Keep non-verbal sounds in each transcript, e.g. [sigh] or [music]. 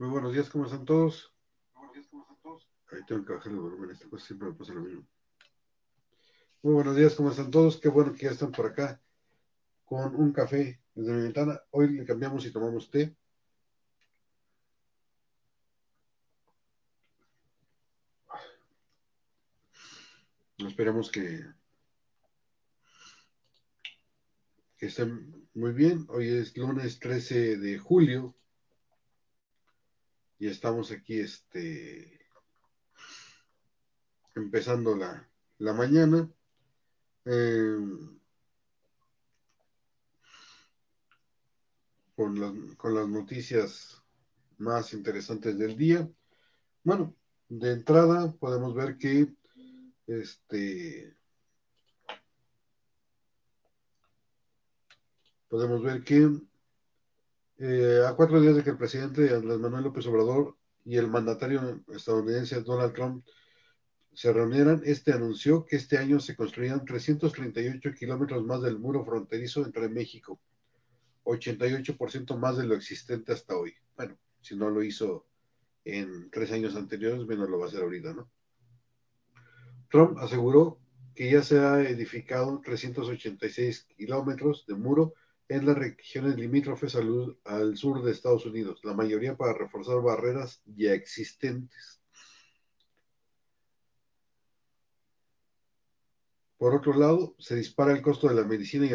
Muy buenos días, ¿cómo están todos? Buenos días, ¿cómo están todos? Ahí tengo que bajar el volumen, esta cosa siempre me pasa lo mismo. Muy buenos días, ¿cómo están todos? Qué bueno que ya están por acá con un café desde mi ventana. Hoy le cambiamos y tomamos té. Esperamos que, que estén muy bien. Hoy es lunes 13 de julio y estamos aquí este, empezando la, la mañana. Eh, con, las, con las noticias más interesantes del día. Bueno, de entrada podemos ver que este podemos ver que eh, a cuatro días de que el presidente Andrés Manuel López Obrador y el mandatario estadounidense Donald Trump se reunieran, este anunció que este año se construirían 338 kilómetros más del muro fronterizo entre México, 88% más de lo existente hasta hoy. Bueno, si no lo hizo en tres años anteriores, menos lo va a hacer ahorita, ¿no? Trump aseguró que ya se ha edificado 386 kilómetros de muro en las regiones limítrofes al, al, sur de Estados Unidos, la mayoría para reforzar barreras ya existentes. Por otro lado, se dispara el costo de la medicina y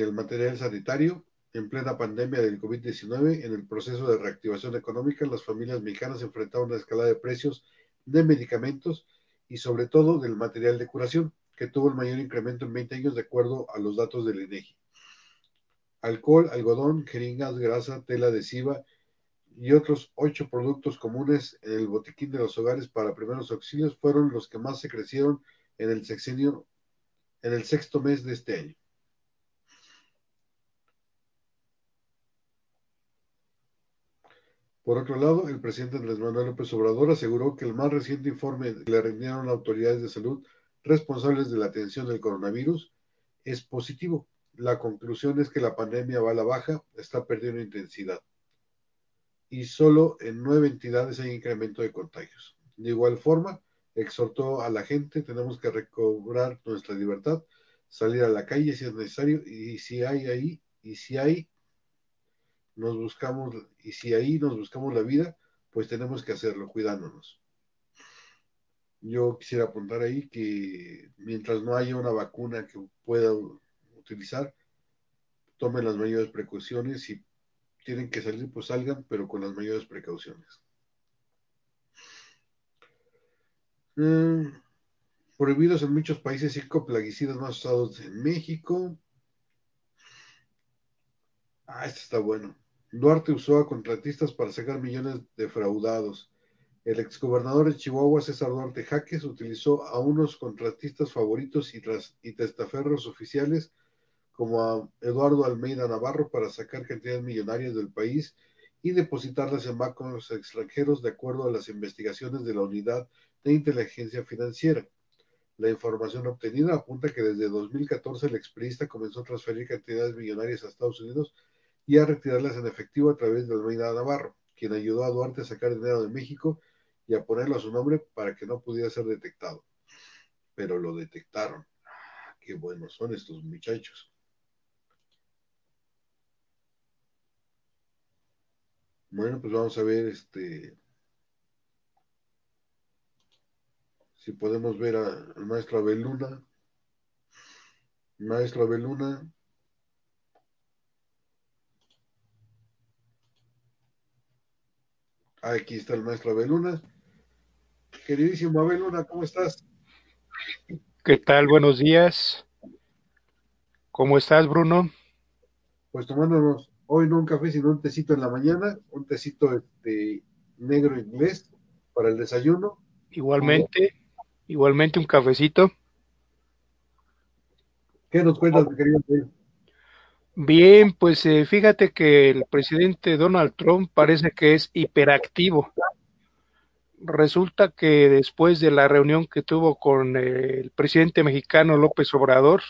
el, material sanitario. En plena pandemia del COVID-19, en el proceso de reactivación económica, las familias mexicanas enfrentaron una escalada de precios de medicamentos y sobre todo del material de curación, que tuvo el mayor incremento en 20 años de acuerdo a los datos del INEGI alcohol, algodón, jeringas, grasa, tela adhesiva y otros ocho productos comunes en el botiquín de los hogares para primeros auxilios fueron los que más se crecieron en el sexenio, en el sexto mes de este año. Por otro lado, el presidente Andrés Manuel López Obrador aseguró que el más reciente informe que le rindieron autoridades de salud responsables de la atención del coronavirus es positivo la conclusión es que la pandemia va a la baja, está perdiendo intensidad. Y solo en nueve entidades hay incremento de contagios. De igual forma, exhortó a la gente, tenemos que recobrar nuestra libertad, salir a la calle si es necesario, y si hay ahí, y si hay, nos buscamos, y si ahí nos buscamos la vida, pues tenemos que hacerlo, cuidándonos. Yo quisiera apuntar ahí que mientras no haya una vacuna que pueda utilizar, tomen las mayores precauciones y tienen que salir, pues salgan, pero con las mayores precauciones. Mm, prohibidos en muchos países cinco plaguicidas más usados en México. Ah, este está bueno. Duarte usó a contratistas para sacar millones defraudados. El exgobernador de Chihuahua, César Duarte Jaques, utilizó a unos contratistas favoritos y, tras, y testaferros oficiales como a Eduardo Almeida Navarro para sacar cantidades millonarias del país y depositarlas en bancos extranjeros de acuerdo a las investigaciones de la Unidad de Inteligencia Financiera. La información obtenida apunta que desde 2014 el expriista comenzó a transferir cantidades millonarias a Estados Unidos y a retirarlas en efectivo a través de Almeida Navarro, quien ayudó a Duarte a sacar dinero de México y a ponerlo a su nombre para que no pudiera ser detectado. Pero lo detectaron. Ah, qué buenos son estos muchachos. Bueno, pues vamos a ver este si podemos ver al maestro Abeluna. Maestro Abeluna. Aquí está el maestro Abeluna. Queridísimo Abeluna, ¿cómo estás? ¿Qué tal? Buenos días. ¿Cómo estás, Bruno? Pues tomándonos hoy no un café, sino un tecito en la mañana, un tecito este, negro inglés para el desayuno. Igualmente, igualmente un cafecito. ¿Qué nos cuentas, mi querido? Bien, pues eh, fíjate que el presidente Donald Trump parece que es hiperactivo. Resulta que después de la reunión que tuvo con el presidente mexicano López Obrador,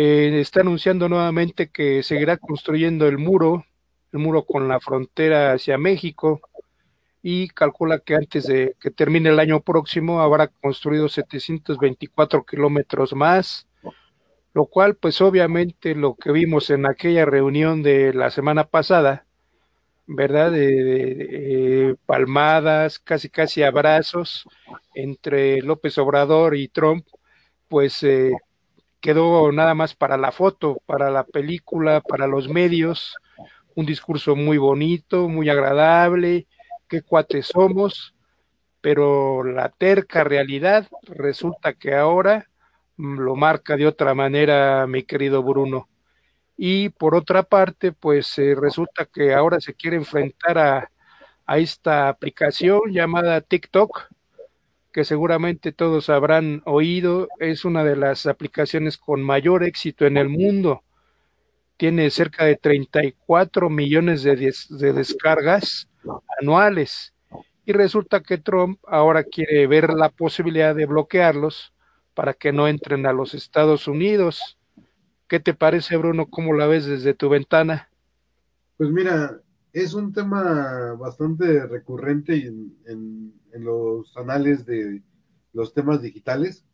eh, está anunciando nuevamente que seguirá construyendo el muro el muro con la frontera hacia México y calcula que antes de que termine el año próximo habrá construido 724 kilómetros más, lo cual pues obviamente lo que vimos en aquella reunión de la semana pasada, ¿verdad? De, palmadas, casi casi abrazos entre López Obrador y Trump, pues eh, quedó nada más para la foto, para la película, para los medios, un discurso muy bonito, muy agradable, qué cuates somos, pero la terca realidad resulta que ahora lo marca de otra manera mi querido Bruno. Y por otra parte, pues eh, resulta que ahora se quiere enfrentar a, a esta aplicación llamada TikTok, que seguramente todos habrán oído, es una de las aplicaciones con mayor éxito en el mundo. Tiene cerca de 34 millones de, de descargas anuales. Y resulta que Trump ahora quiere ver la posibilidad de bloquearlos para que no entren a los Estados Unidos. ¿Qué te parece, Bruno? ¿Cómo la ves desde tu ventana? Pues mira, es un tema bastante recurrente en, en, los anales de los temas digitales.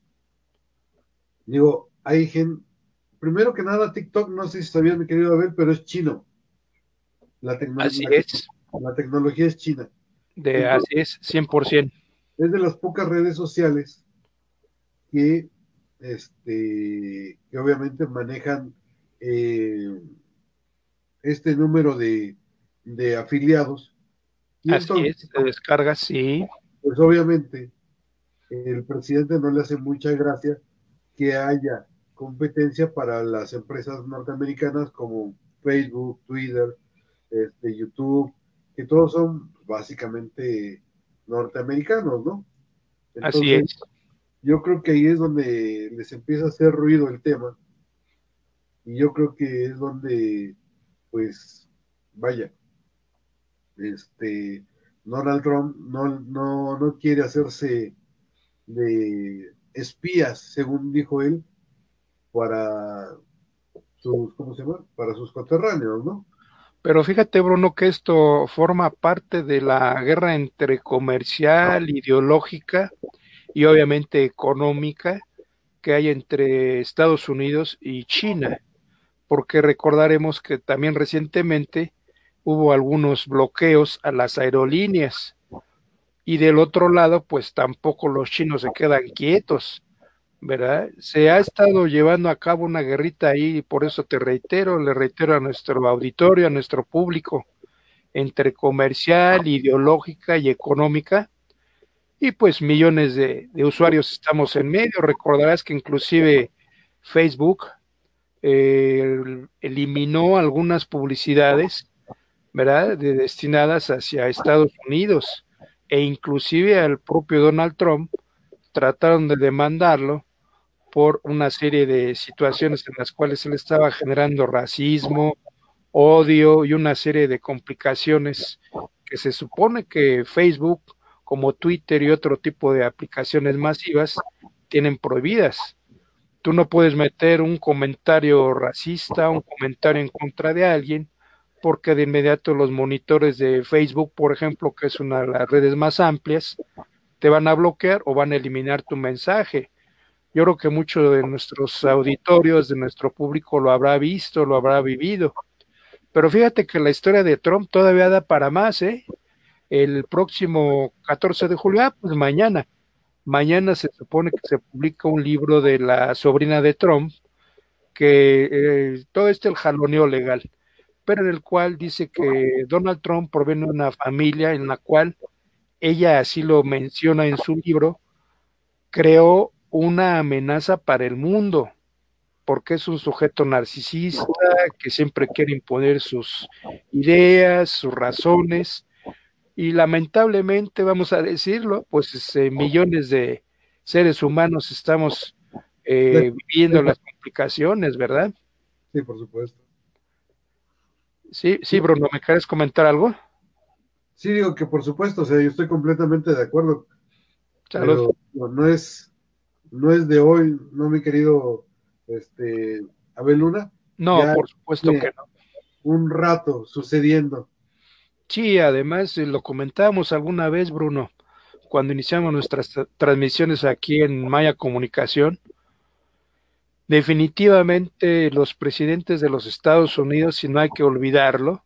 Digo, hay gente, primero que nada, TikTok, no sé si sabías, mi querido Abel, pero es chino. La Así es. La tecnología es china. De, así es, 100%. Es de las pocas redes sociales que, este, que obviamente manejan eh, este número de, de afiliados. Así es, de descargas, sí. Pues obviamente el presidente no le hace mucha gracia que haya competencia para las empresas norteamericanas como Facebook, Twitter, este, YouTube, que todos son básicamente norteamericanos, ¿no? Así es yo creo que ahí es donde les empieza a hacer ruido el tema. Y yo creo que es donde, pues, vaya, este, Donald Trump no, no, no quiere hacerse de espías, según dijo él, para sus, ¿cómo se llama? Para sus coterráneos, ¿no? Pero fíjate, Bruno, que esto forma parte de la guerra entre comercial, ideológica y obviamente económica que hay entre Estados Unidos y China, porque recordaremos que también recientemente hubo algunos bloqueos a las aerolíneas y del otro lado pues tampoco los chinos se quedan quietos, ¿verdad? Se ha estado llevando a cabo una guerrita ahí y por eso te reitero, le reitero a nuestro auditorio, a nuestro público, entre comercial, ideológica y económica, y pues millones de, usuarios estamos en medio. Recordarás que inclusive Facebook eh, eliminó algunas publicidades, ¿verdad?, de, destinadas hacia Estados Unidos e inclusive al propio Donald Trump trataron de demandarlo por una serie de situaciones en las cuales él estaba generando racismo, odio y una serie de complicaciones que se supone que Facebook como Twitter y otro tipo de aplicaciones masivas tienen prohibidas. Tú no puedes meter un comentario racista, un comentario en contra de alguien, porque de inmediato los monitores de Facebook, por ejemplo, que es una de las redes más amplias, te van a bloquear o van a eliminar tu mensaje. Yo creo que muchos de nuestros auditorios, de nuestro público lo habrá visto, lo habrá vivido. Pero fíjate que la historia de Trump todavía da para más, ¿eh? el próximo 14 de julio, ah, pues mañana. Mañana se supone que se publica un libro de la sobrina de Trump, que eh, todo este el jaloneo legal, pero en el cual dice que Donald Trump proviene de una familia en la cual ella así lo menciona en su libro, creó una amenaza para el mundo, porque es un sujeto narcisista que siempre quiere imponer sus ideas, sus razones, y lamentablemente, vamos a decirlo, pues eh, millones de seres humanos estamos eh, viviendo las complicaciones, ¿verdad? Sí, por supuesto. Sí, sí, Bruno, ¿me quieres comentar algo? Sí, digo que por supuesto, o sea, yo estoy completamente de acuerdo. Pero no es, no es de hoy, no mi querido este Abel Luna. No, por supuesto que no. un rato sucediendo. Sí, además lo comentábamos alguna vez, Bruno, cuando iniciamos nuestras transmisiones aquí en Maya Comunicación. Definitivamente los presidentes de los Estados Unidos, si no hay que olvidarlo,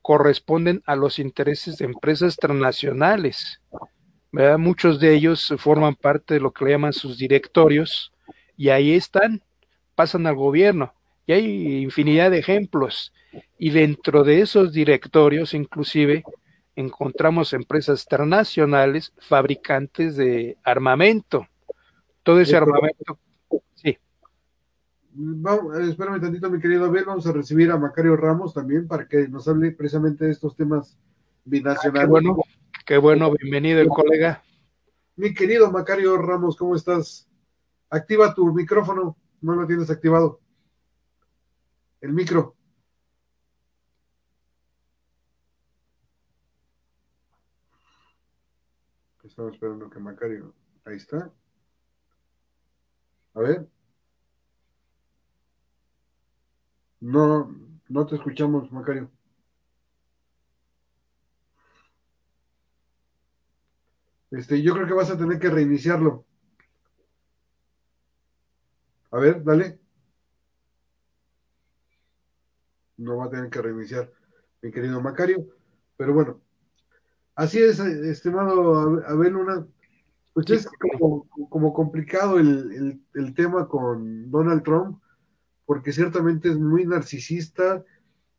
corresponden a los intereses de empresas transnacionales. ¿verdad? Muchos de ellos forman parte de lo que le llaman sus directorios y ahí están, pasan al gobierno. Y hay infinidad de ejemplos. Y dentro de esos directorios, inclusive, encontramos empresas transnacionales fabricantes de armamento. Todo ese armamento Vamos, espérame tantito, mi querido Abel, vamos a recibir a Macario Ramos también para que nos hable precisamente de estos temas binacionales. qué bueno, qué bueno, bienvenido el colega. Mi querido Macario Ramos, ¿cómo estás? Activa tu micrófono, no lo tienes activado. El micro. Estamos esperando que Macario. Ahí está. A ver. No, no te escuchamos, Macario. Este, yo creo que vas a tener que reiniciarlo. A ver, dale. No va a tener que reiniciar, mi querido Macario. Pero bueno, así es, estimado Abel Luna. Pues es como, como complicado el, el tema con Donald Trump porque ciertamente es muy narcisista,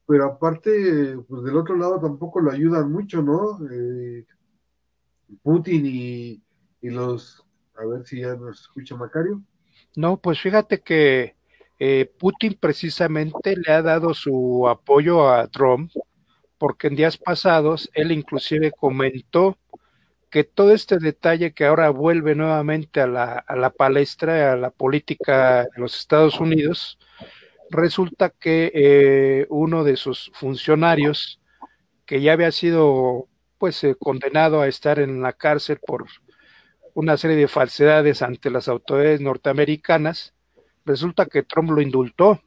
pero aparte, pues del otro lado tampoco lo ayudan mucho, ¿no? Eh, Putin y, los, a ver si ya nos escucha Macario. No, pues fíjate que eh, Putin precisamente le ha dado su apoyo a Trump, porque en días pasados él inclusive comentó que todo este detalle que ahora vuelve nuevamente a la, a la palestra, a la política de los Estados Unidos, resulta que eh, uno de sus funcionarios, que ya había sido pues eh, condenado a estar en la cárcel por una serie de falsedades ante las autoridades norteamericanas, resulta que Trump lo indultó.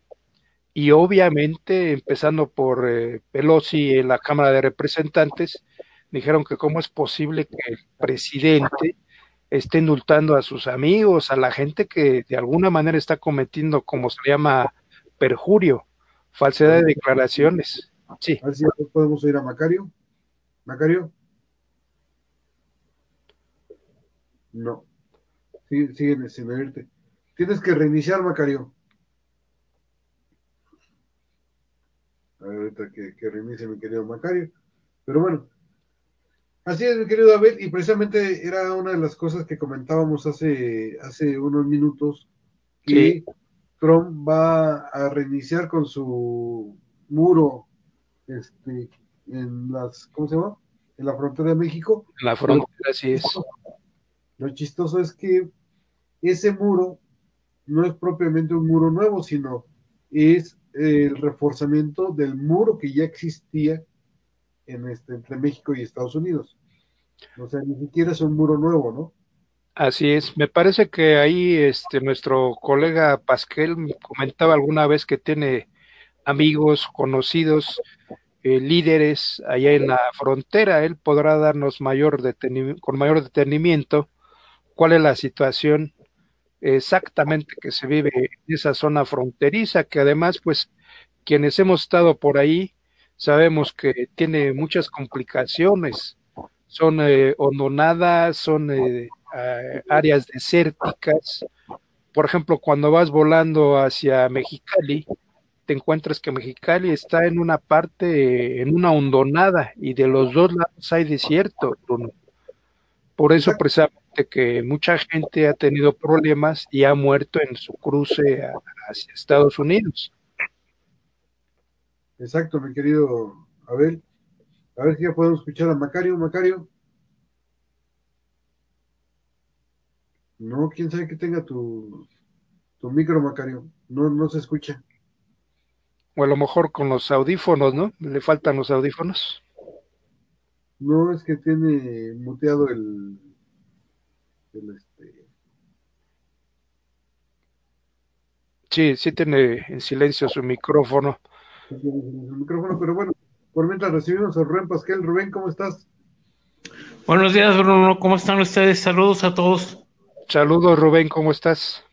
Y obviamente empezando por eh, Pelosi en la Cámara de Representantes dijeron que cómo es posible que el presidente esté indultando a sus amigos, a la gente que de alguna manera está cometiendo, como se llama, perjurio, falsedad de declaraciones. Sí. A ver si podemos ir a Macario. Macario. No. Sí, siguen sin oírte. Tienes que reiniciar, Macario. A ver, ahorita que, que reinicie mi querido Macario. Pero bueno, así es, mi querido Abel, y precisamente era una de las cosas que comentábamos hace, hace unos minutos, que Trump va a reiniciar con su muro este, en las, ¿cómo se llama? En la frontera de México. En la frontera, así es. Lo chistoso es que ese muro no es propiamente un muro nuevo, sino es el reforzamiento del muro que ya existía en este, entre México y Estados Unidos. O sea, ni siquiera es un muro nuevo, ¿no? Así es, me parece que ahí este nuestro colega Pasquel comentaba alguna vez que tiene amigos, conocidos, eh, líderes allá en la frontera. Él podrá darnos mayor con mayor detenimiento cuál es la situación exactamente que se vive en esa zona fronteriza, que además, pues, quienes hemos estado por ahí sabemos que tiene muchas complicaciones. Son eh, hondonadas, son eh, áreas desérticas. Por ejemplo, cuando vas volando hacia Mexicali, te encuentras que Mexicali está en una parte, en una hondonada, y de los dos lados hay desierto, Por eso precisamente que mucha gente ha tenido problemas y ha muerto en su cruce hacia Estados Unidos. Exacto, mi querido Abel. A ver si ya podemos escuchar a Macario. Macario. No, quién sabe que tenga tu, tu micro, Macario. No, no se escucha. O a lo mejor con los audífonos, ¿no? Le faltan los audífonos. No, es que tiene muteado el, el este. Sí, sí tiene en silencio su micrófono. El micrófono, pero bueno, por mientras recibimos a Rubén Pasquel. Rubén, ¿cómo estás? Buenos días, Bruno. ¿Cómo están ustedes? Saludos a todos. Saludos, Rubén. ¿Cómo estás?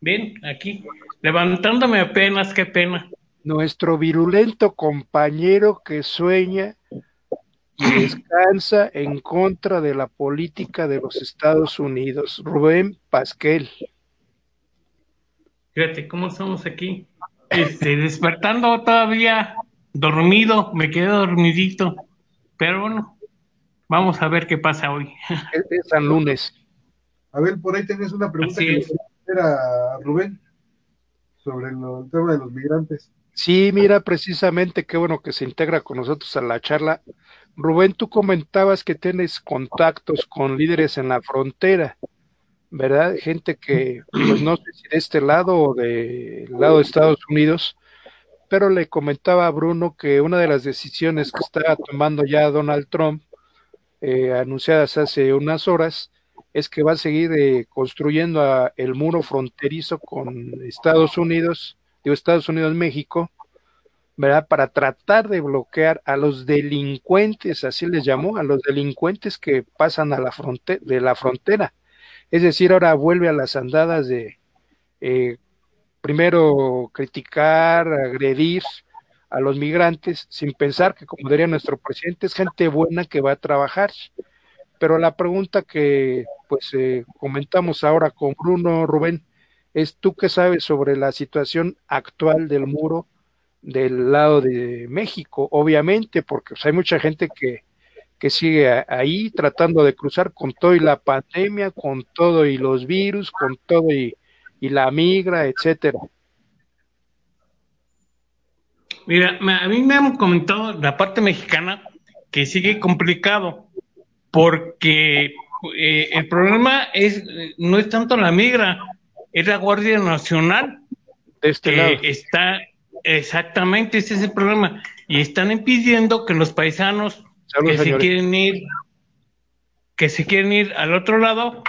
Bien, aquí, levantándome apenas, qué pena. Nuestro virulento compañero que sueña y descansa en contra de la política de los Estados Unidos, Rubén Pasquel. Fíjate cómo estamos aquí. Este, despertando todavía, dormido, me quedé dormidito. Pero bueno, vamos a ver qué pasa hoy. Es San Lunes. A ver, por ahí tenés una pregunta que a Rubén sobre el tema de los migrantes. Sí, mira, precisamente qué bueno que se integra con nosotros a la charla. Rubén, tú comentabas que tienes contactos con líderes en la frontera, ¿verdad? Gente que, pues no sé si de este lado o del lado de Estados Unidos, pero le comentaba a Bruno que una de las decisiones que está tomando ya Donald Trump, eh, anunciadas hace unas horas, es que va a seguir eh, construyendo el muro fronterizo con Estados Unidos, digo Estados Unidos-México, ¿verdad? Para tratar de bloquear a los delincuentes, así les llamó, a los delincuentes que pasan a la frontera, de la frontera. Es decir, ahora vuelve a las andadas de eh, primero criticar, agredir a los migrantes, sin pensar que, como diría nuestro presidente, es gente buena que va a trabajar. Pero la pregunta que pues eh, comentamos ahora con Bruno Rubén es tú qué sabes sobre la situación actual del muro del lado de México, obviamente, porque hay mucha gente que, que sigue ahí tratando de cruzar con todo y la pandemia, con todo y los virus, con todo y, y la migra, etcétera. Mira, a mí me han comentado la parte mexicana que sigue complicado porque eh, el problema es no es tanto la migra, es la Guardia Nacional. De este lado. Está exactamente, ese es el problema. Y están impidiendo que los paisanos que se quieren ir, que se quieren ir al otro lado,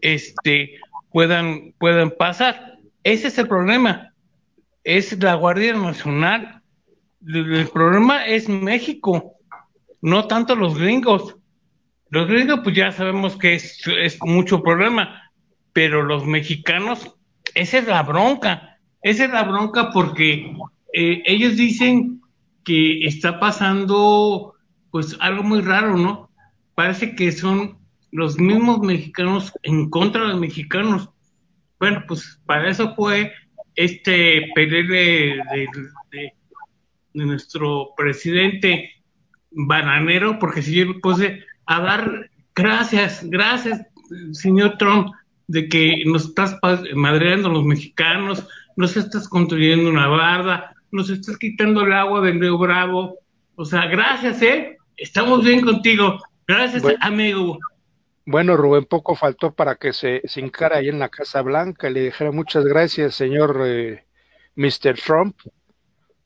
este, puedan, puedan pasar. Ese es el problema. Es la Guardia Nacional. El problema es México, no tanto los gringos. Los gringos, pues ya sabemos que es, mucho problema, pero los mexicanos, esa es la bronca, esa es la bronca porque eh, ellos dicen que está pasando pues algo muy raro, ¿no? Parece que son los mismos mexicanos en contra de mexicanos. Bueno, pues para eso fue este PLL de, de, nuestro presidente bananero, porque si yo me puse a dar gracias, gracias, señor Trump, de que nos estás madreando los mexicanos, nos estás construyendo una barda, nos estás quitando el agua del Río Bravo. O sea, gracias, ¿eh? Estamos bien contigo. Gracias, amigo. Bueno, Rubén, poco faltó para que se, se encara ahí en la Casa Blanca y le dijera muchas gracias, señor eh, Mr. Trump.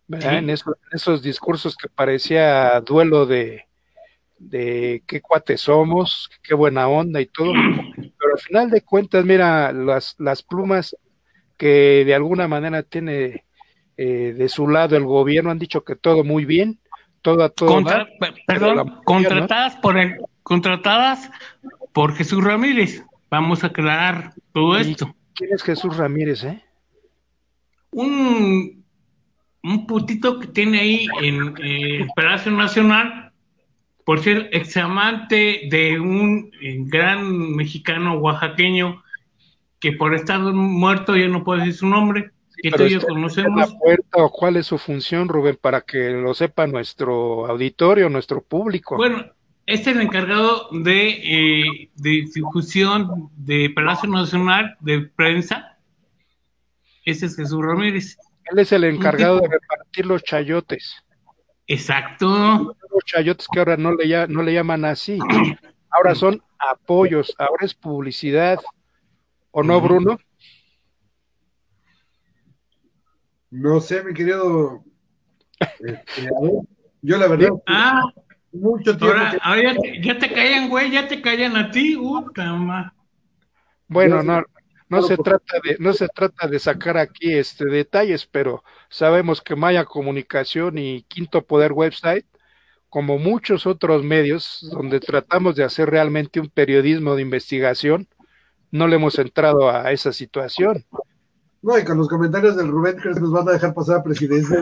En, esos, en esos discursos que parecía duelo de, de qué cuates somos, qué buena onda y todo, pero al final de cuentas, mira, las, las plumas que de alguna manera tiene eh, de su lado el gobierno han dicho que todo muy bien, todo a todo. perdón, contratadas por el, contratadas por Jesús Ramírez. Vamos a aclarar todo esto. ¿Quién es Jesús Ramírez, eh? Un, un putito que tiene ahí en eh, el Palacio Nacional por ser examante de un eh, gran mexicano oaxaqueño que por estar muerto ya no puedo decir su nombre, tú y yo conocemos. ¿Cuál es su función, Rubén, para que lo sepa nuestro auditorio, nuestro público? Bueno, este es el encargado de, eh, de difusión de Palacio Nacional de Prensa. Ese es Jesús Ramírez. Él es el encargado de repartir los chayotes. Exacto. Los chayotes que ahora no le, no le llaman así. Ahora [clears throat] son apoyos, ahora es publicidad. ¿O no, Bruno? No sé, mi querido. Este, yo la verdad. [laughs] Ah, mucho tiempo. Ahora, ya, te, callan, güey, ya te callan a ti. Puta, bueno, no, no se trata de, no se trata de sacar aquí este detalles, pero sabemos que Maya Comunicación y Quinto Poder Website, como muchos otros medios donde tratamos de hacer realmente un periodismo de investigación, no le hemos entrado a esa situación. No, y con los comentarios del Rubén que nos van a dejar pasar a presidencia.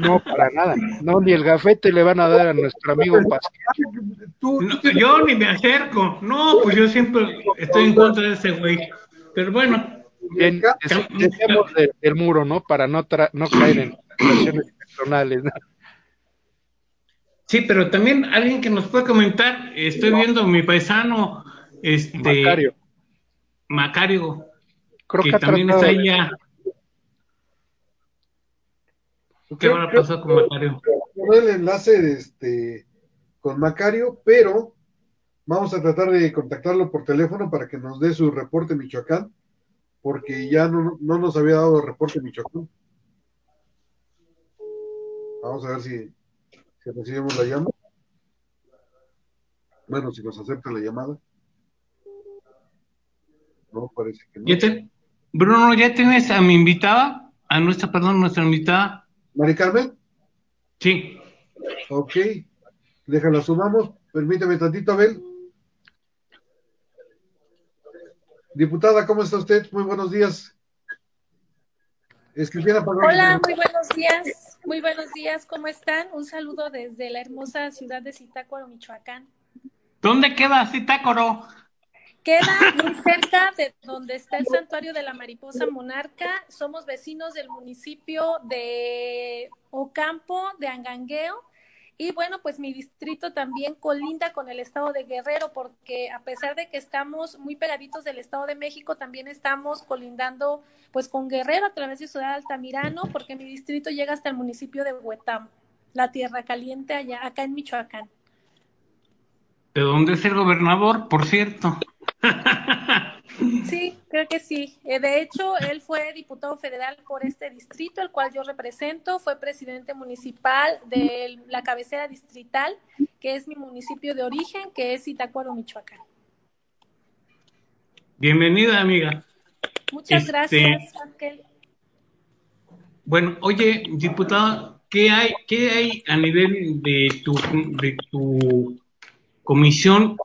No, para nada. No, ni el gafete le van a dar a nuestro amigo Pascal. yo ni me acerco. No, pues yo siempre estoy en contra de ese güey. Pero bueno. Bien, del, muro, ¿no? Para no, no caer en situaciones personales. Sí, pero también alguien que nos puede comentar, estoy viendo mi paisano, este Macario, Macario que, también está ahí ya. ¿Qué va a pasar con Macario? el enlace este, con Macario, pero vamos a tratar de contactarlo por teléfono para que nos dé su reporte Michoacán, porque ya no, nos había dado el reporte Michoacán. Vamos a ver si, si recibimos la llamada. Bueno, si nos acepta la llamada. No, parece que no. Bruno, ¿ya tienes a mi invitada? A nuestra, perdón, nuestra invitada. ¿Mari Carmen? Sí. Ok. Déjala, sumamos. Permíteme tantito, Abel. Diputada, ¿cómo está usted? Muy buenos días. Hola, muy buenos días. Muy buenos días, ¿cómo están? Un saludo desde la hermosa ciudad de Zitácuaro, Michoacán. ¿Dónde queda Zitácuaro? Queda muy cerca de donde está el santuario de la mariposa monarca. Somos vecinos del municipio de Ocampo, de Angangueo. Y bueno, pues mi distrito también colinda con el estado de Guerrero, porque a pesar de que estamos muy pegaditos del estado de México, también estamos colindando pues con Guerrero a través de Ciudad Altamirano, porque mi distrito llega hasta el municipio de Huetam, la tierra caliente allá, acá en Michoacán. ¿De dónde es el gobernador, por cierto? [laughs] Sí, creo que sí. Eh, de hecho, él fue diputado federal por este distrito, el cual yo represento, fue presidente municipal de la cabecera distrital, que es mi municipio de origen, que es Itacuaro, Michoacán. Bienvenida, amiga. Muchas este, gracias, Pascal. Bueno, oye, diputada, ¿qué hay, qué hay a nivel de tu, de tu comisión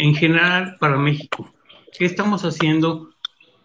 en general para México? ¿Qué estamos haciendo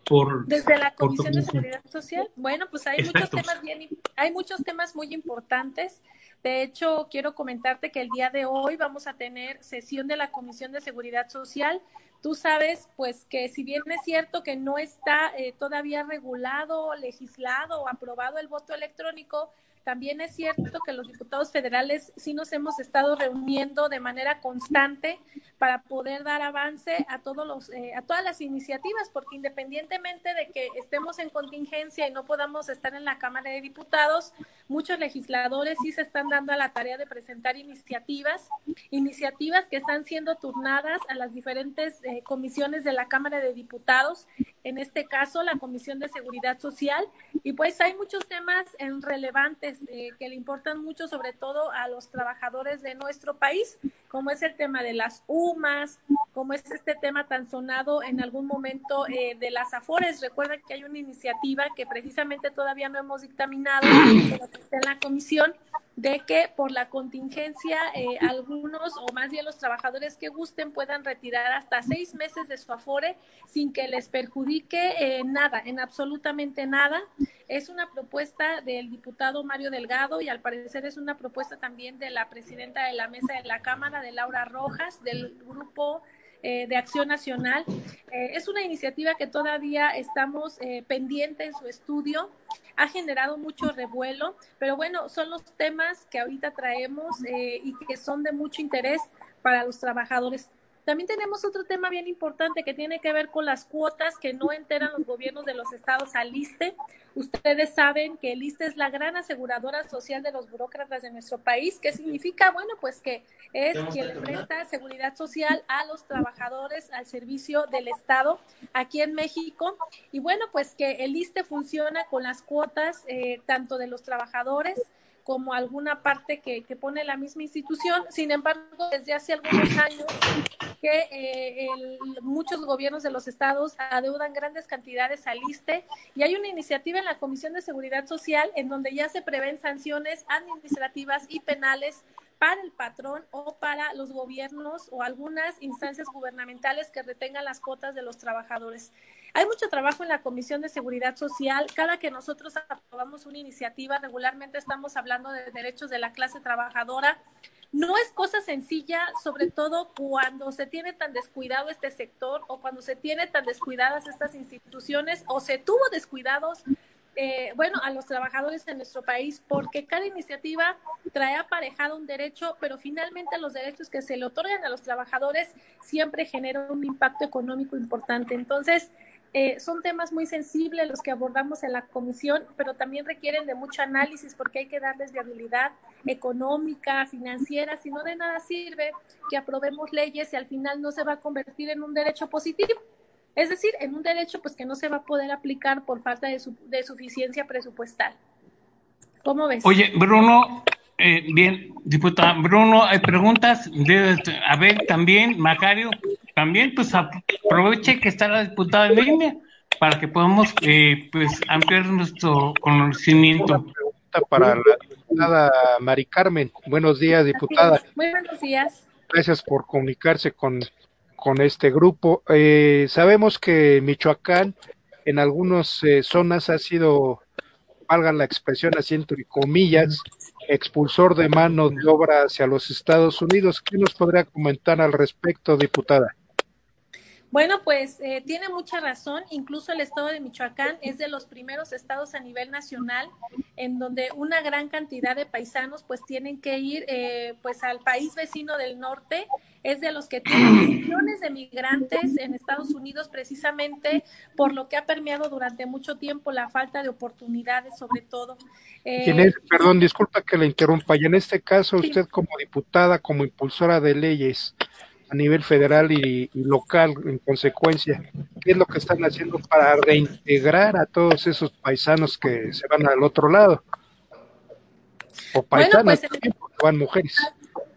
por desde la Comisión de Seguridad Social? Bueno, pues hay muchos temas bien, hay muchos temas muy importantes. De hecho, quiero comentarte que el día de hoy vamos a tener sesión de la Comisión de Seguridad Social. Tú sabes, pues, que si bien es cierto que no está eh, todavía regulado, legislado o aprobado el voto electrónico, también es cierto que los diputados federales sí nos hemos estado reuniendo de manera constante para poder dar avance a todos los eh, a todas las iniciativas porque independientemente de que estemos en contingencia y no podamos estar en la Cámara de Diputados muchos legisladores sí se están dando a la tarea de presentar iniciativas iniciativas que están siendo turnadas a las diferentes eh, comisiones de la Cámara de Diputados en este caso la Comisión de Seguridad Social y pues hay muchos temas relevantes eh, que le importan mucho sobre todo a los trabajadores de nuestro país como es el tema de las UMAS, como es este tema tan sonado en algún momento eh, de las AFORES. Recuerden que hay una iniciativa que precisamente todavía no hemos dictaminado, en la comisión, de que por la contingencia eh, algunos o más bien los trabajadores que gusten puedan retirar hasta seis meses de su afore sin que les perjudique eh, nada, en absolutamente nada. Es una propuesta del diputado Mario Delgado y al parecer es una propuesta también de la presidenta de la mesa de la Cámara, de Laura Rojas, del grupo eh, de Acción Nacional. es una iniciativa que todavía estamos pendientes en su estudio ha generado mucho revuelo, pero bueno, son los temas que ahorita traemos eh, y que son de mucho interés para los trabajadores. También tenemos otro tema bien importante que tiene que ver con las cuotas que no enteran los gobiernos de los estados al ISTE. Ustedes saben que el ISTE es la gran aseguradora social de los burócratas de nuestro país. ¿Qué significa? Bueno, pues que es quien le presta seguridad social a los trabajadores al servicio del Estado aquí en México. Y bueno, pues que el ISTE funciona con las cuotas eh, tanto de los trabajadores como alguna parte que, pone la misma institución. Sin embargo, desde hace algunos años que eh, muchos gobiernos de los estados adeudan grandes cantidades al ISTE y hay una iniciativa en la Comisión de Seguridad Social en donde ya se prevén sanciones administrativas y penales para el patrón o para los gobiernos o algunas instancias gubernamentales que retengan las cuotas de los trabajadores. Hay mucho trabajo en la Comisión de Seguridad Social. Cada que nosotros aprobamos una iniciativa, regularmente estamos hablando de derechos de la clase trabajadora. No es cosa sencilla, sobre todo cuando se tiene tan descuidado este sector o cuando se tiene tan descuidadas estas instituciones o se tuvo descuidados eh, bueno, a los trabajadores de nuestro país, porque cada iniciativa trae aparejado un derecho, pero finalmente los derechos que se le otorgan a los trabajadores siempre generan un impacto económico importante. Entonces, eh, son temas muy sensibles los que abordamos en la comisión, pero también requieren de mucho análisis porque hay que darles viabilidad económica, financiera, si no de nada sirve que aprobemos leyes y al final no se va a convertir en un derecho positivo. Es decir, en un derecho pues que no se va a poder aplicar por falta de, de suficiencia presupuestal. ¿Cómo ves? Oye, Bruno, eh, bien, diputada Bruno, hay preguntas. De, a ver, también, Macario, también, pues aproveche que está la diputada en línea para que podamos eh, pues ampliar nuestro conocimiento. Una pregunta para la diputada Mari Carmen. Buenos días, diputada. Muy buenos días. Gracias por comunicarse con, con este grupo. Eh, sabemos que Michoacán en algunas eh, zonas ha sido, valga la expresión así entre comillas, expulsor de mano de obra hacia los Estados Unidos. ¿Qué nos podría comentar al respecto, diputada? Bueno, pues eh, tiene mucha razón. Incluso el estado de Michoacán es de los primeros estados a nivel nacional en donde una gran cantidad de paisanos pues tienen que ir eh, pues al país vecino del norte. Es de los que tienen [clears throat] millones de migrantes en Estados Unidos precisamente por lo que ha permeado durante mucho tiempo la falta de oportunidades, sobre todo. Eh, perdón, disculpa que le interrumpa. Y en este caso, usted como diputada, como impulsora de leyes, a nivel federal y, local en consecuencia. ¿Qué es lo que están haciendo para reintegrar a todos esos paisanos que se van al otro lado? O pues, van mujeres.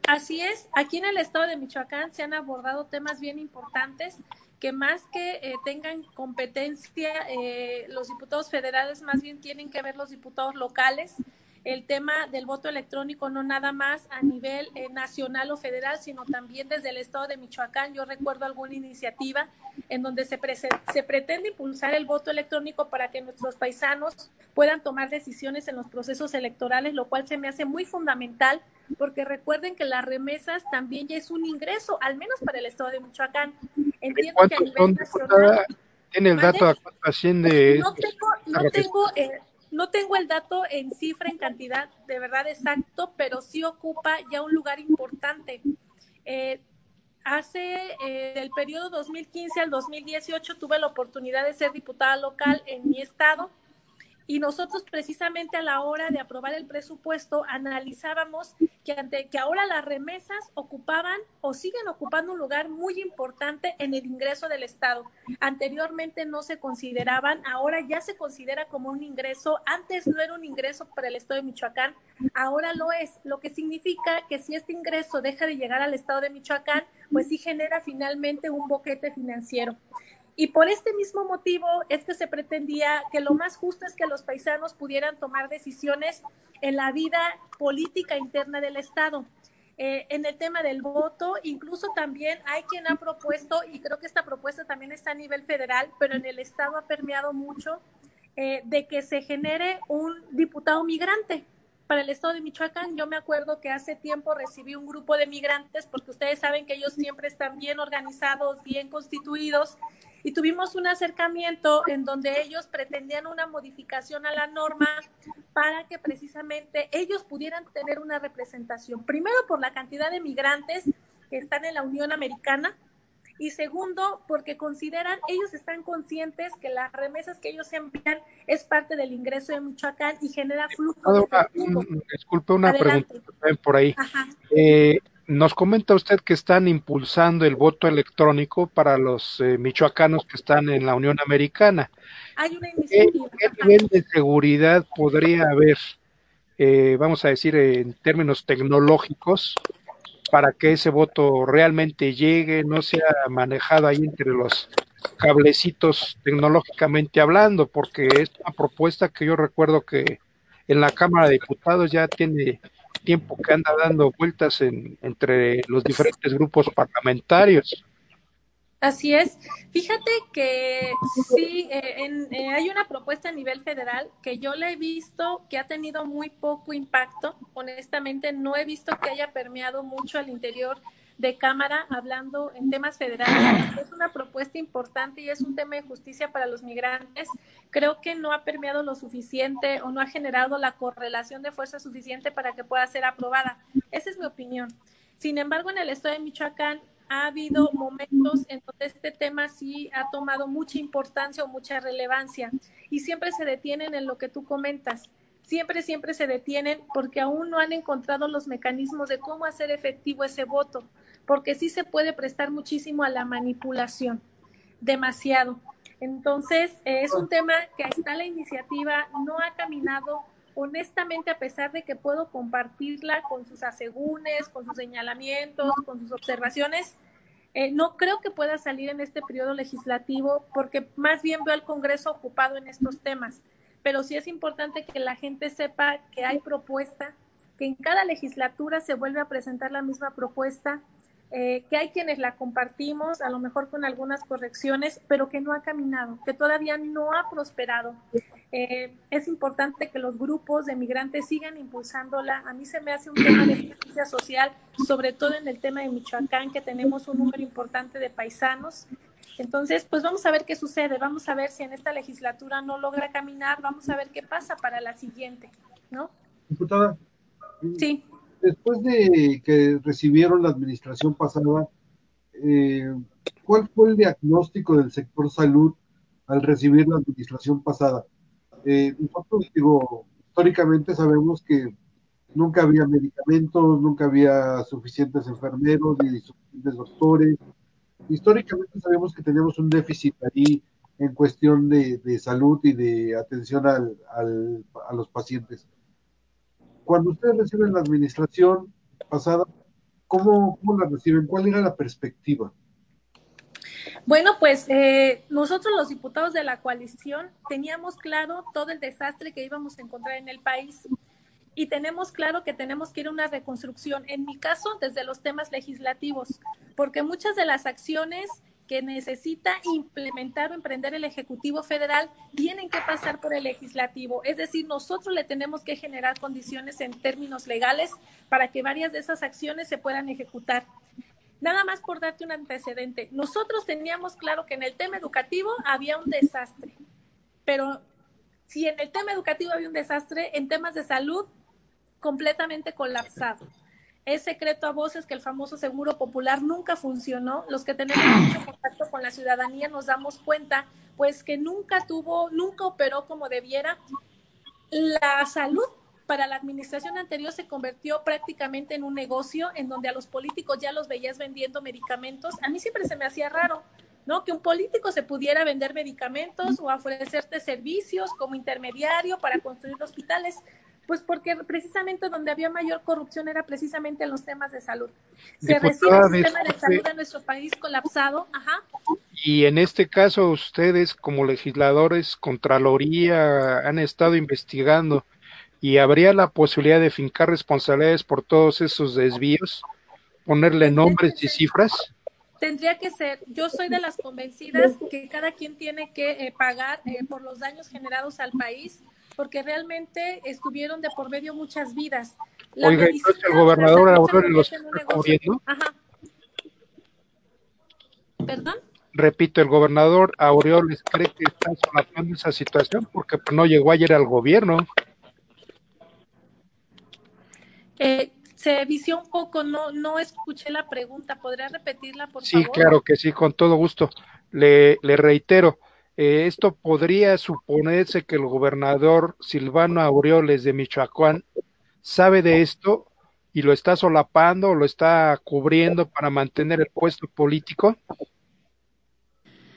Así es, aquí en el estado de Michoacán se han abordado temas bien importantes que más que eh, tengan competencia eh, los diputados federales, más bien tienen que ver los diputados locales el tema del voto electrónico no nada más a nivel eh, nacional o federal, sino también desde el estado de Michoacán. Yo recuerdo alguna iniciativa en donde se, se pretende impulsar el voto electrónico para que nuestros paisanos puedan tomar decisiones en los procesos electorales, lo cual se me hace muy fundamental porque recuerden que las remesas también ya es un ingreso, al menos para el estado de Michoacán. Entiendo que a nivel nacional... ¿Tiene el dato a cuánto asciende? No tengo, no tengo eh, no tengo el dato en cifra, en cantidad de verdad exacto, pero sí ocupa ya un lugar importante. Eh, hace eh, del periodo 2015 al 2018 tuve la oportunidad de ser diputada local en mi estado y nosotros precisamente a la hora de aprobar el presupuesto analizábamos que, ante, que ahora las remesas ocupaban o siguen ocupando un lugar muy importante en el ingreso del Estado. Anteriormente no se consideraban, ahora ya se considera como un ingreso. Antes no era un ingreso para el Estado de Michoacán, ahora lo es, lo que significa que si este ingreso deja de llegar al Estado de Michoacán, pues sí genera finalmente un boquete financiero. Y por este mismo motivo es que se pretendía que lo más justo es que los paisanos pudieran tomar decisiones en la vida política interna del Estado. Eh, en el tema del voto, incluso también hay quien ha propuesto, y creo que esta propuesta también está a nivel federal, pero en el Estado ha permeado mucho, eh, de que se genere un diputado migrante para el estado de Michoacán. Yo me acuerdo que hace tiempo recibí un grupo de migrantes, porque ustedes saben que ellos siempre están bien organizados, bien constituidos, y tuvimos un acercamiento en donde ellos pretendían una modificación a la norma para que precisamente ellos pudieran tener una representación. Primero por la cantidad de migrantes que están en la Unión Americana y segundo porque consideran, ellos están conscientes que las remesas que ellos envían es parte del ingreso de Michoacán y genera flujo. disculpe una pregunta por ahí. Eh, nos comenta usted que están impulsando el voto electrónico para los eh, michoacanos que están en la Unión Americana. Hay una iniciativa. ¿Qué, nivel de seguridad podría haber eh, vamos a decir, en términos tecnológicos, para que ese voto realmente llegue, no sea manejado ahí entre los cablecitos tecnológicamente hablando, porque es una propuesta que yo recuerdo que en la Cámara de Diputados ya tiene tiempo que anda dando vueltas en, entre los diferentes grupos parlamentarios. Así es. Fíjate que sí, eh, eh, hay una propuesta a nivel federal que yo le he visto que ha tenido muy poco impacto. Honestamente, no he visto que haya permeado mucho al interior de Cámara hablando en temas federales. Es una propuesta importante y es un tema de justicia para los migrantes. Creo que no ha permeado lo suficiente o no ha generado la correlación de fuerza suficiente para que pueda ser aprobada. Esa es mi opinión. Sin embargo, en el estado de Michoacán ha habido momentos en donde este tema sí ha tomado mucha importancia o mucha relevancia y siempre se detienen en lo que tú comentas. Siempre, siempre se detienen porque aún no han encontrado los mecanismos de cómo hacer efectivo ese voto, porque sí se puede prestar muchísimo a la manipulación, demasiado. Entonces, es un tema que está la iniciativa, no ha caminado honestamente, a pesar de que puedo compartirla con sus asegúnes, con sus señalamientos, con sus observaciones, eh, no creo que pueda salir en este periodo legislativo porque más bien veo al Congreso ocupado en estos temas. Pero sí es importante que la gente sepa que hay propuesta, que en cada legislatura se vuelve a presentar la misma propuesta eh, que hay quienes la compartimos, a lo mejor con algunas correcciones, pero que no ha caminado, que todavía no ha prosperado. Eh, es importante que los grupos de migrantes sigan impulsándola. A mí se me hace un tema de justicia social, sobre todo en el tema de Michoacán, que tenemos un número importante de paisanos. Entonces, pues vamos a ver qué sucede, vamos a ver si en esta legislatura no logra caminar, vamos a ver qué pasa para la siguiente, ¿no? Diputada. Sí después de que recibieron la administración pasada, eh, ¿cuál fue el diagnóstico del sector salud al recibir la administración pasada? Eh, nosotros, digo, históricamente sabemos que nunca había medicamentos, nunca había suficientes enfermeros ni suficientes doctores. Históricamente sabemos que tenemos un déficit ahí en cuestión de, salud y de atención a los pacientes cuando ustedes reciben la administración pasada, ¿cómo, la reciben? ¿Cuál era la perspectiva? Bueno, pues eh, nosotros los diputados de la coalición teníamos claro todo el desastre que íbamos a encontrar en el país y tenemos claro que tenemos que ir a una reconstrucción, en mi caso, desde los temas legislativos, porque muchas de las acciones que necesita implementar o emprender el Ejecutivo Federal tienen que pasar por el Legislativo. Es decir, nosotros le tenemos que generar condiciones en términos legales para que varias de esas acciones se puedan ejecutar. Nada más por darte un antecedente. Nosotros teníamos claro que en el tema educativo había un desastre, pero si en el tema educativo había un desastre, en temas de salud completamente colapsado. Es secreto a voces que el famoso seguro popular nunca funcionó. Los que tenemos mucho [clears throat] contacto con la ciudadanía nos damos cuenta, pues que nunca tuvo, nunca operó como debiera. La salud para la administración anterior se convirtió prácticamente en un negocio en donde a los políticos ya los veías vendiendo medicamentos. A mí siempre se me hacía raro, ¿no? Que un político se pudiera vender medicamentos o ofrecerte servicios como intermediario para construir hospitales. Pues porque precisamente donde había mayor corrupción era precisamente en los temas de salud. Se recibe un sistema de salud en nuestro país colapsado. Ajá. Y en este caso ustedes como legisladores, Contraloría, han estado investigando y habría la posibilidad de fincar responsabilidades por todos esos desvíos, ponerle nombres y cifras. Tendría que ser, yo soy de las convencidas que cada quien tiene que eh, pagar eh, por los daños generados al país porque realmente estuvieron de por medio muchas vidas. La Oiga, entonces el gobernador Aurelio los. Ajá. ¿Perdón? Repito, el gobernador Aureoles cree que está solapando esa situación porque no llegó ayer al gobierno. Eh, se vició un poco, no, no escuché la pregunta. ¿Podría repetirla, por favor? Sí, claro que sí, con todo gusto. Le, le reitero, eh, esto podría suponerse que el gobernador Silvano Aureoles de Michoacán sabe de esto y lo está solapando o lo está cubriendo para mantener el puesto político.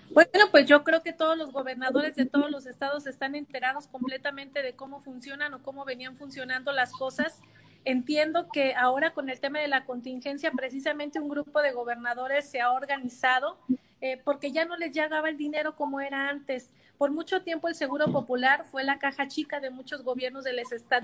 Bueno, pues yo creo que todos los gobernadores de todos los estados están enterados completamente de cómo funcionan o cómo venían funcionando las cosas. Entiendo que ahora con el tema de la contingencia, precisamente un grupo de gobernadores se ha organizado eh, porque ya no les llegaba el dinero como era antes. Por mucho tiempo el Seguro Popular fue la caja chica de muchos gobiernos de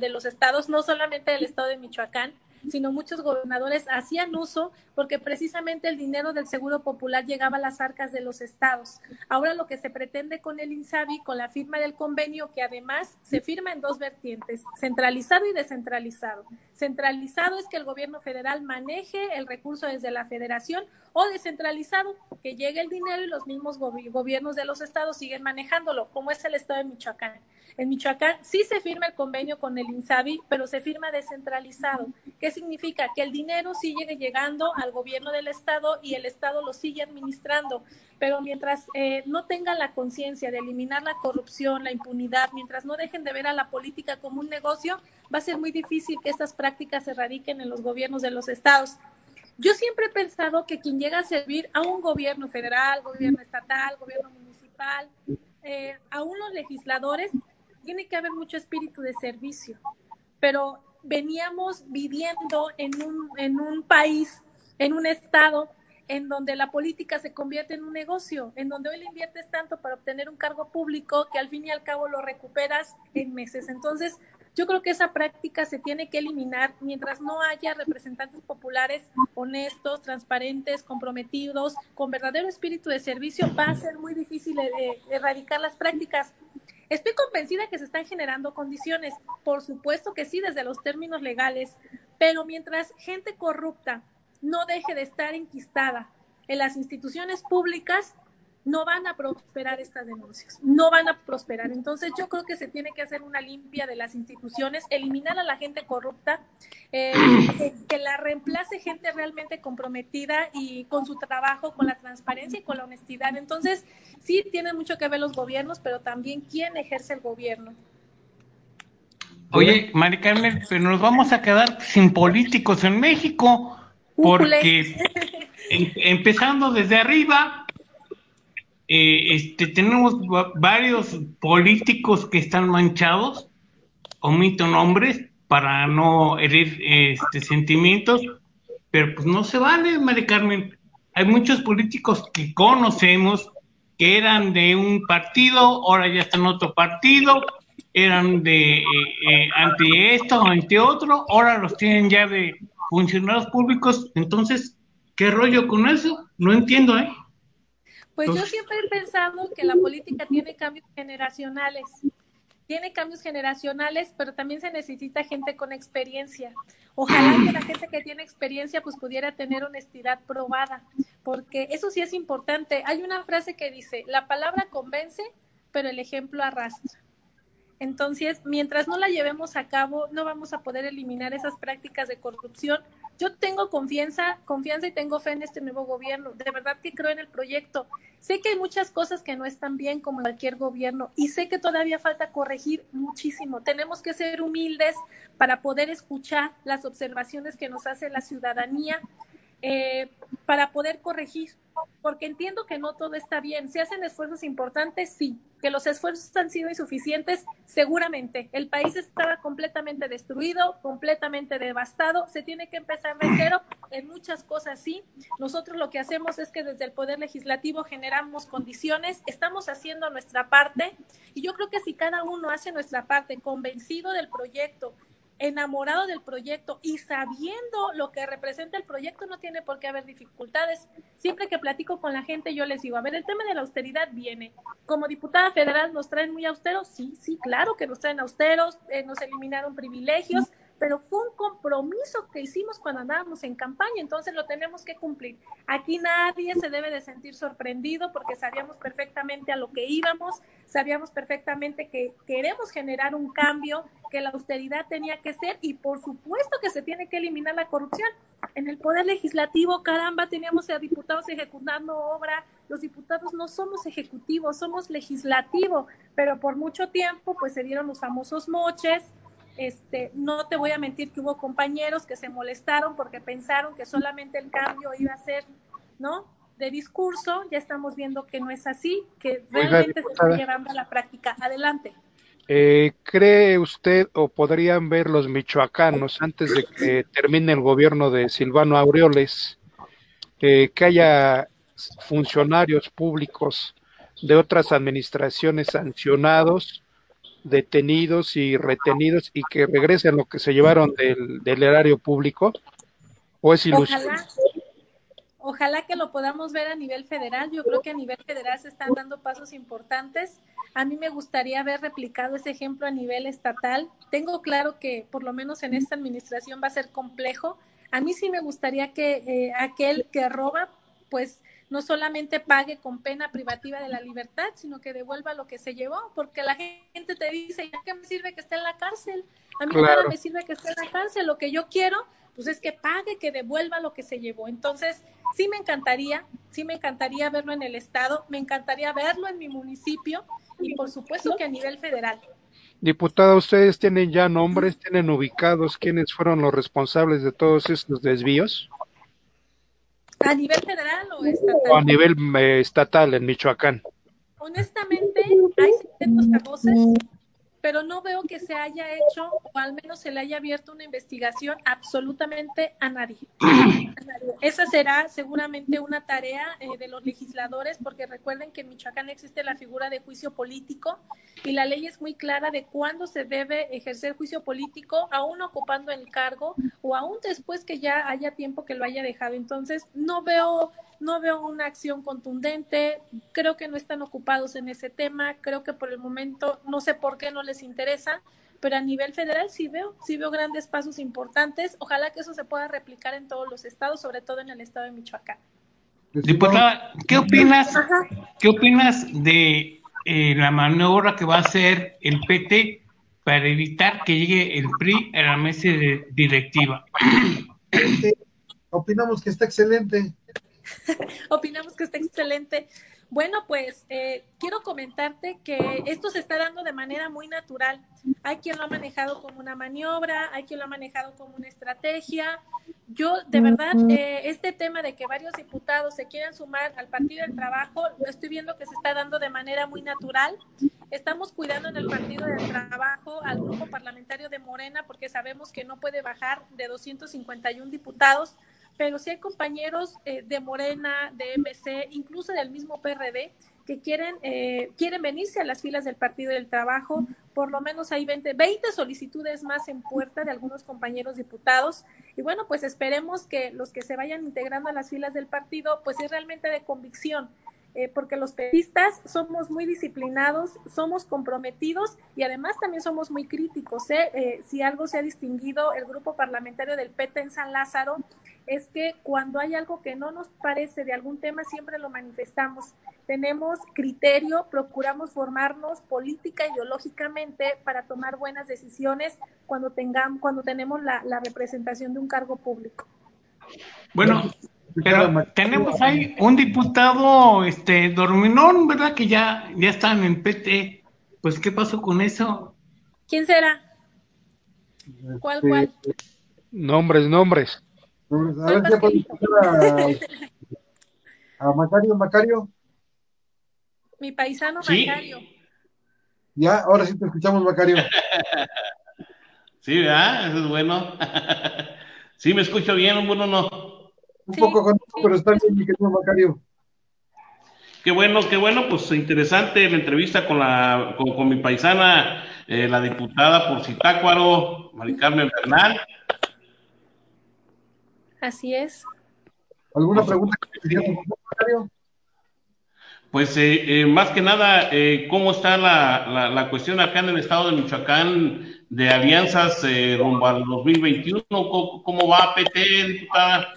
los estados, no solamente del estado de Michoacán, sino muchos gobernadores hacían uso porque precisamente el dinero del Seguro Popular llegaba a las arcas de los estados. Ahora lo que se pretende con el INSABI, con la firma del convenio, que además se firma en dos vertientes, centralizado y descentralizado. Centralizado es que el gobierno federal maneje el recurso desde la federación o descentralizado, que llegue el dinero y los mismos gobiernos de los estados siguen manejándolo, como es el estado de Michoacán. En Michoacán sí se firma el convenio con el INSABI, pero se firma descentralizado. ¿Qué significa? Que el dinero sigue llegando al gobierno del Estado y el Estado lo sigue administrando. Pero mientras eh, no tengan la conciencia de eliminar la corrupción, la impunidad, mientras no dejen de ver a la política como un negocio, va a ser muy difícil que estas prácticas se radiquen en los gobiernos de los estados. Yo siempre he pensado que quien llega a servir a un gobierno federal, gobierno estatal, gobierno municipal, eh, aún los legisladores, tiene que haber mucho espíritu de servicio, pero veníamos viviendo en un, en un país, en un estado en donde la política se convierte en un negocio, en donde hoy le inviertes tanto para obtener un cargo público que al fin y al cabo lo recuperas en meses. Entonces, yo creo que esa práctica se tiene que eliminar mientras no haya representantes populares honestos, transparentes, comprometidos, con verdadero espíritu de servicio, va a ser muy difícil erradicar las prácticas. Estoy convencida que se están generando condiciones, por supuesto que sí, desde los términos legales, pero mientras gente corrupta no deje de estar enquistada en las instituciones públicas, no van a prosperar estas denuncias, no van a prosperar. Entonces yo creo que se tiene que hacer una limpia de las instituciones, eliminar a la gente corrupta, eh, que, la reemplace gente realmente comprometida y con su trabajo, con la transparencia y con la honestidad. Entonces sí tiene mucho que ver los gobiernos, pero también quién ejerce el gobierno. Oye, Mari Carmen, pero nos vamos a quedar sin políticos en México, porque [laughs] empezando desde arriba, eh, este, tenemos varios políticos que están manchados, omito nombres para no herir este, sentimientos, pero pues no se vale, María Carmen. Hay muchos políticos que conocemos que eran de un partido, ahora ya están en otro partido, eran de eh, eh, anti esto, anti otro, ahora los tienen ya de funcionarios públicos. Entonces, ¿qué rollo con eso? No entiendo, ¿eh? Pues yo siempre he pensado que la política tiene cambios generacionales. Tiene cambios generacionales, pero también se necesita gente con experiencia. Ojalá que la gente que tiene experiencia pues pudiera tener honestidad probada, porque eso sí es importante. Hay una frase que dice, la palabra convence, pero el ejemplo arrastra. Entonces, mientras no la llevemos a cabo, no vamos a poder eliminar esas prácticas de corrupción. Yo tengo confianza, confianza y tengo fe en este nuevo gobierno. De verdad que creo en el proyecto. Sé que hay muchas cosas que no están bien como en cualquier gobierno y sé que todavía falta corregir muchísimo. Tenemos que ser humildes para poder escuchar las observaciones que nos hace la ciudadanía eh, para poder corregir, porque entiendo que no todo está bien. ¿Se hacen esfuerzos importantes? Sí. ¿Que los esfuerzos han sido insuficientes? Seguramente. El país estaba completamente destruido, completamente devastado. Se tiene que empezar de cero en muchas cosas, sí. Nosotros lo que hacemos es que desde el Poder Legislativo generamos condiciones, estamos haciendo nuestra parte y yo creo que si cada uno hace nuestra parte convencido del proyecto, enamorado del proyecto y sabiendo lo que representa el proyecto, no tiene por qué haber dificultades. Siempre que platico con la gente, yo les digo, a ver, el tema de la austeridad viene. Como diputada federal, ¿nos traen muy austeros? Sí, sí, claro que nos traen austeros, eh, nos eliminaron privilegios, pero fue un compromiso que hicimos cuando andábamos en campaña, entonces lo tenemos que cumplir. Aquí nadie se debe de sentir sorprendido porque sabíamos perfectamente a lo que íbamos, sabíamos perfectamente que queremos generar un cambio, que la austeridad tenía que ser y por supuesto que se tiene que eliminar la corrupción. En el Poder Legislativo, caramba, teníamos a diputados ejecutando obra, los diputados no somos ejecutivos, somos legislativo, pero por mucho tiempo pues se dieron los famosos moches, este, no te voy a mentir que hubo compañeros que se molestaron porque pensaron que solamente el cambio iba a ser, ¿no? de discurso, ya estamos viendo que no es así, que realmente se está llevando a la práctica. Adelante. Eh, ¿Cree usted o podrían ver los michoacanos antes de que termine el gobierno de Silvano Aureoles eh, que haya funcionarios públicos de otras administraciones sancionados, detenidos y retenidos y que regresen lo que se llevaron del, del erario público? ¿O es ilusión? Ojalá, que lo podamos ver a nivel federal. Yo creo que a nivel federal se están dando pasos importantes. A mí me gustaría haber replicado ese ejemplo a nivel estatal. Tengo claro que por lo menos en esta administración va a ser complejo. A mí sí me gustaría que eh, aquel que roba, pues no solamente pague con pena privativa de la libertad, sino que devuelva lo que se llevó, porque la gente te dice, ¿ya qué me sirve que esté en la cárcel? A mí nada me sirve que esté en la cárcel, lo que yo quiero, pues es que pague, que devuelva lo que se llevó. Entonces, sí me encantaría, sí me encantaría verlo en el Estado, me encantaría verlo en mi municipio y por supuesto que a nivel federal. Diputada, ¿ustedes tienen ya nombres, tienen ubicados quiénes fueron los responsables de todos estos desvíos? ¿A nivel federal o estatal? O a nivel eh, estatal en Michoacán. Honestamente, hay ciertas voces pero no veo que se haya hecho o al menos se le haya abierto una investigación absolutamente a nadie. [clears throat] Esa será seguramente una tarea eh, de los legisladores porque recuerden que en Michoacán existe la figura de juicio político y la ley es muy clara de cuándo se debe ejercer juicio político aún ocupando el cargo o aún después que ya haya tiempo que lo haya dejado. Entonces, no veo no veo una acción contundente, creo que no están ocupados en ese tema, creo que por el momento no sé por qué no les interesa, pero a nivel federal sí veo, sí veo grandes pasos importantes, ojalá que eso se pueda replicar en todos los estados, sobre todo en el estado de Michoacán. Diputada, ¿qué opinas? ¿Qué opinas de eh, la maniobra que va a hacer el PT para evitar que llegue el PRI a la mesa directiva? Opinamos que está excelente. [laughs] Opinamos que está excelente. Bueno, pues eh, quiero comentarte que esto se está dando de manera muy natural. Hay quien lo ha manejado como una maniobra, hay quien lo ha manejado como una estrategia. Yo, de verdad, eh, este tema de que varios diputados se quieran sumar al Partido del Trabajo, lo estoy viendo que se está dando de manera muy natural. Estamos cuidando en el Partido del Trabajo al grupo parlamentario de Morena porque sabemos que no puede bajar de 251 diputados pero sí hay compañeros eh, de Morena, de MC, incluso del mismo PRD, que quieren, eh, quieren venirse a las filas del Partido del Trabajo. Por lo menos hay 20, 20 solicitudes más en puerta de algunos compañeros diputados. Y bueno, pues esperemos que los que se vayan integrando a las filas del partido, pues es realmente de convicción. Eh, porque los periodistas somos muy disciplinados, somos comprometidos y además también somos muy críticos. si algo se ha distinguido el grupo parlamentario del PT en San Lázaro es que cuando hay algo que no nos parece de algún tema, siempre lo manifestamos. Tenemos criterio, procuramos formarnos política ideológicamente para tomar buenas decisiones cuando, tengamos, cuando tenemos la, representación de un cargo público. Bueno, pero tenemos ahí un diputado, este, Dorminón, ¿verdad? Que ya, ya están en PT. Pues, ¿qué pasó con eso? ¿Quién será? ¿Cuál, cuál? Nombres, nombres. A ver, a, Macario, Macario. Mi paisano Macario. Ya, ahora sí te escuchamos, Macario. [laughs] sí, ¿verdad? Eso es bueno. [laughs] sí, me escucho bien, bueno, no. Un poco con pero está bien, mi querido Macario. Qué bueno, qué bueno, pues interesante la entrevista con la con, mi paisana, eh, la diputada por Citácuaro, Mari Carmen Bernal. Así es. ¿Alguna pregunta que Pues eh, eh, más que nada, eh, ¿cómo está la, la, cuestión acá en el estado de Michoacán de alianzas rumbo al 2021? ¿Cómo, cómo va PT, diputada?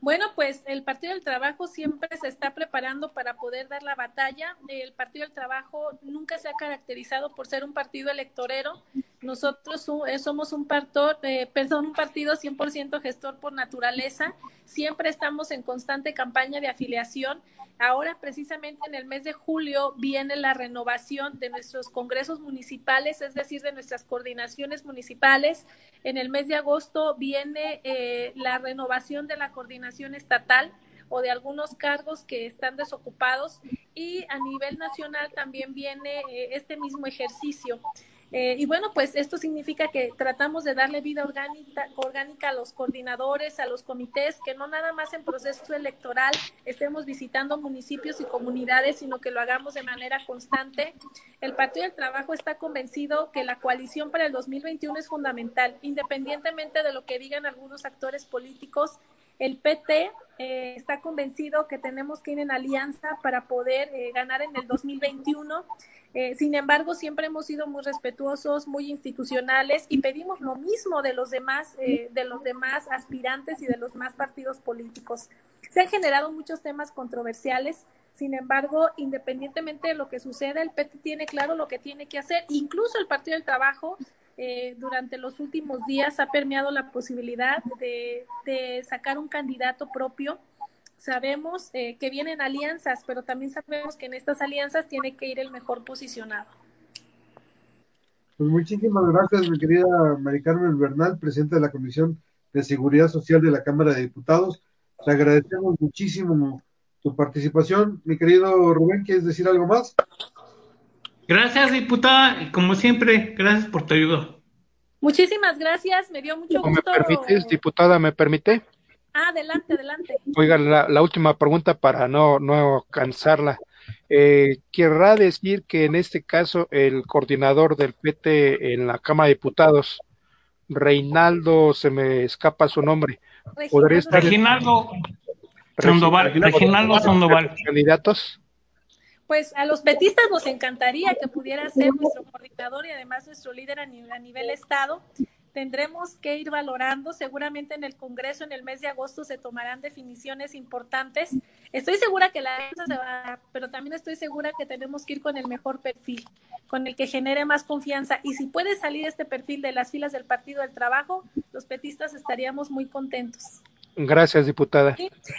Bueno, pues el Partido del Trabajo siempre se está preparando para poder dar la batalla. El Partido del Trabajo nunca se ha caracterizado por ser un partido electorero. Nosotros eh, somos un, partido, eh, perdón, un partido 100% gestor por naturaleza. Siempre estamos en constante campaña de afiliación. Ahora, precisamente en el mes de julio, viene la renovación de nuestros congresos municipales, es decir, de nuestras coordinaciones municipales. En el mes de agosto viene eh, la renovación de la coordinación estatal o de algunos cargos que están desocupados y a nivel nacional también viene eh, este mismo ejercicio. Eh, y bueno, pues esto significa que tratamos de darle vida orgánica, orgánica a los coordinadores, a los comités, que no nada más en proceso electoral estemos visitando municipios y comunidades, sino que lo hagamos de manera constante. El Partido del Trabajo está convencido que la coalición para el 2021 es fundamental, independientemente de lo que digan algunos actores políticos. El PT eh, está convencido que tenemos que ir en alianza para poder eh, ganar en el 2021 eh, sin embargo, siempre hemos sido muy respetuosos, muy institucionales y pedimos lo mismo de los demás, eh, de los demás aspirantes y de los demás partidos políticos. Se han generado muchos temas controversiales. Sin embargo, independientemente de lo que suceda, el PT tiene claro lo que tiene que hacer. Incluso el Partido del Trabajo eh, durante los últimos días ha permeado la posibilidad de, sacar un candidato propio sabemos eh, que vienen alianzas, pero también sabemos que en estas alianzas tiene que ir el mejor posicionado. Pues muchísimas gracias, mi querida Mari Carmen Bernal, presidenta de la Comisión de Seguridad Social de la Cámara de Diputados. Te agradecemos muchísimo tu participación. Mi querido Rubén, ¿quieres decir algo más? Gracias, diputada, y como siempre, gracias por tu ayuda. Muchísimas gracias, me dio mucho gusto. ¿Me permites, diputada, me permite? Ah, adelante, adelante. Oiga, la, última pregunta para no, no cansarla. Eh, ¿Querrá decir que en este caso el coordinador del PT en la Cámara de Diputados, Reinaldo, se me escapa su nombre, podría estar... Reginaldo Sandoval. Reginaldo Sandoval. ¿Candidatos? Pues a los petistas nos encantaría que pudiera ser nuestro coordinador y además nuestro líder a nivel, a nivel Estado tendremos que ir valorando. Seguramente en el Congreso en el mes de agosto se tomarán definiciones importantes. Estoy segura que la se va, pero también estoy segura que tenemos que ir con el mejor perfil, con el que genere más confianza. Y si puede salir este perfil de las filas del Partido del Trabajo, los petistas estaríamos muy contentos. Gracias, diputada.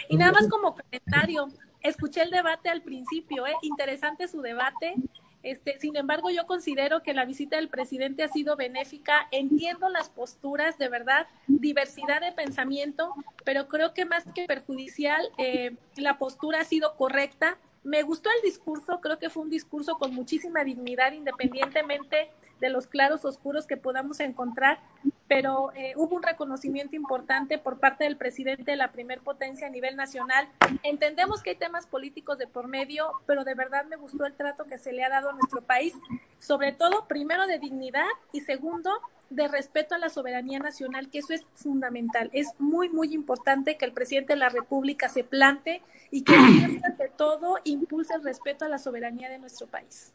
Y nada más como comentario, escuché el debate al principio, ¿eh? interesante su debate. Este, sin embargo, yo considero que la visita del presidente ha sido benéfica. Entiendo las posturas, de verdad, diversidad de pensamiento, pero creo que más que perjudicial, eh, la postura ha sido correcta. Me gustó el discurso, creo que fue un discurso con muchísima dignidad, independientemente de los claros oscuros que podamos encontrar, pero eh, hubo un reconocimiento importante por parte del presidente de la primer potencia a nivel nacional. Entendemos que hay temas políticos de por medio, pero de verdad me gustó el trato que se le ha dado a nuestro país, sobre todo, primero, de dignidad y segundo, de respeto a la soberanía nacional, que eso es fundamental. Es muy, muy importante que el presidente de la República se plante y que, [clears throat] ante todo, impulse el respeto a la soberanía de nuestro país.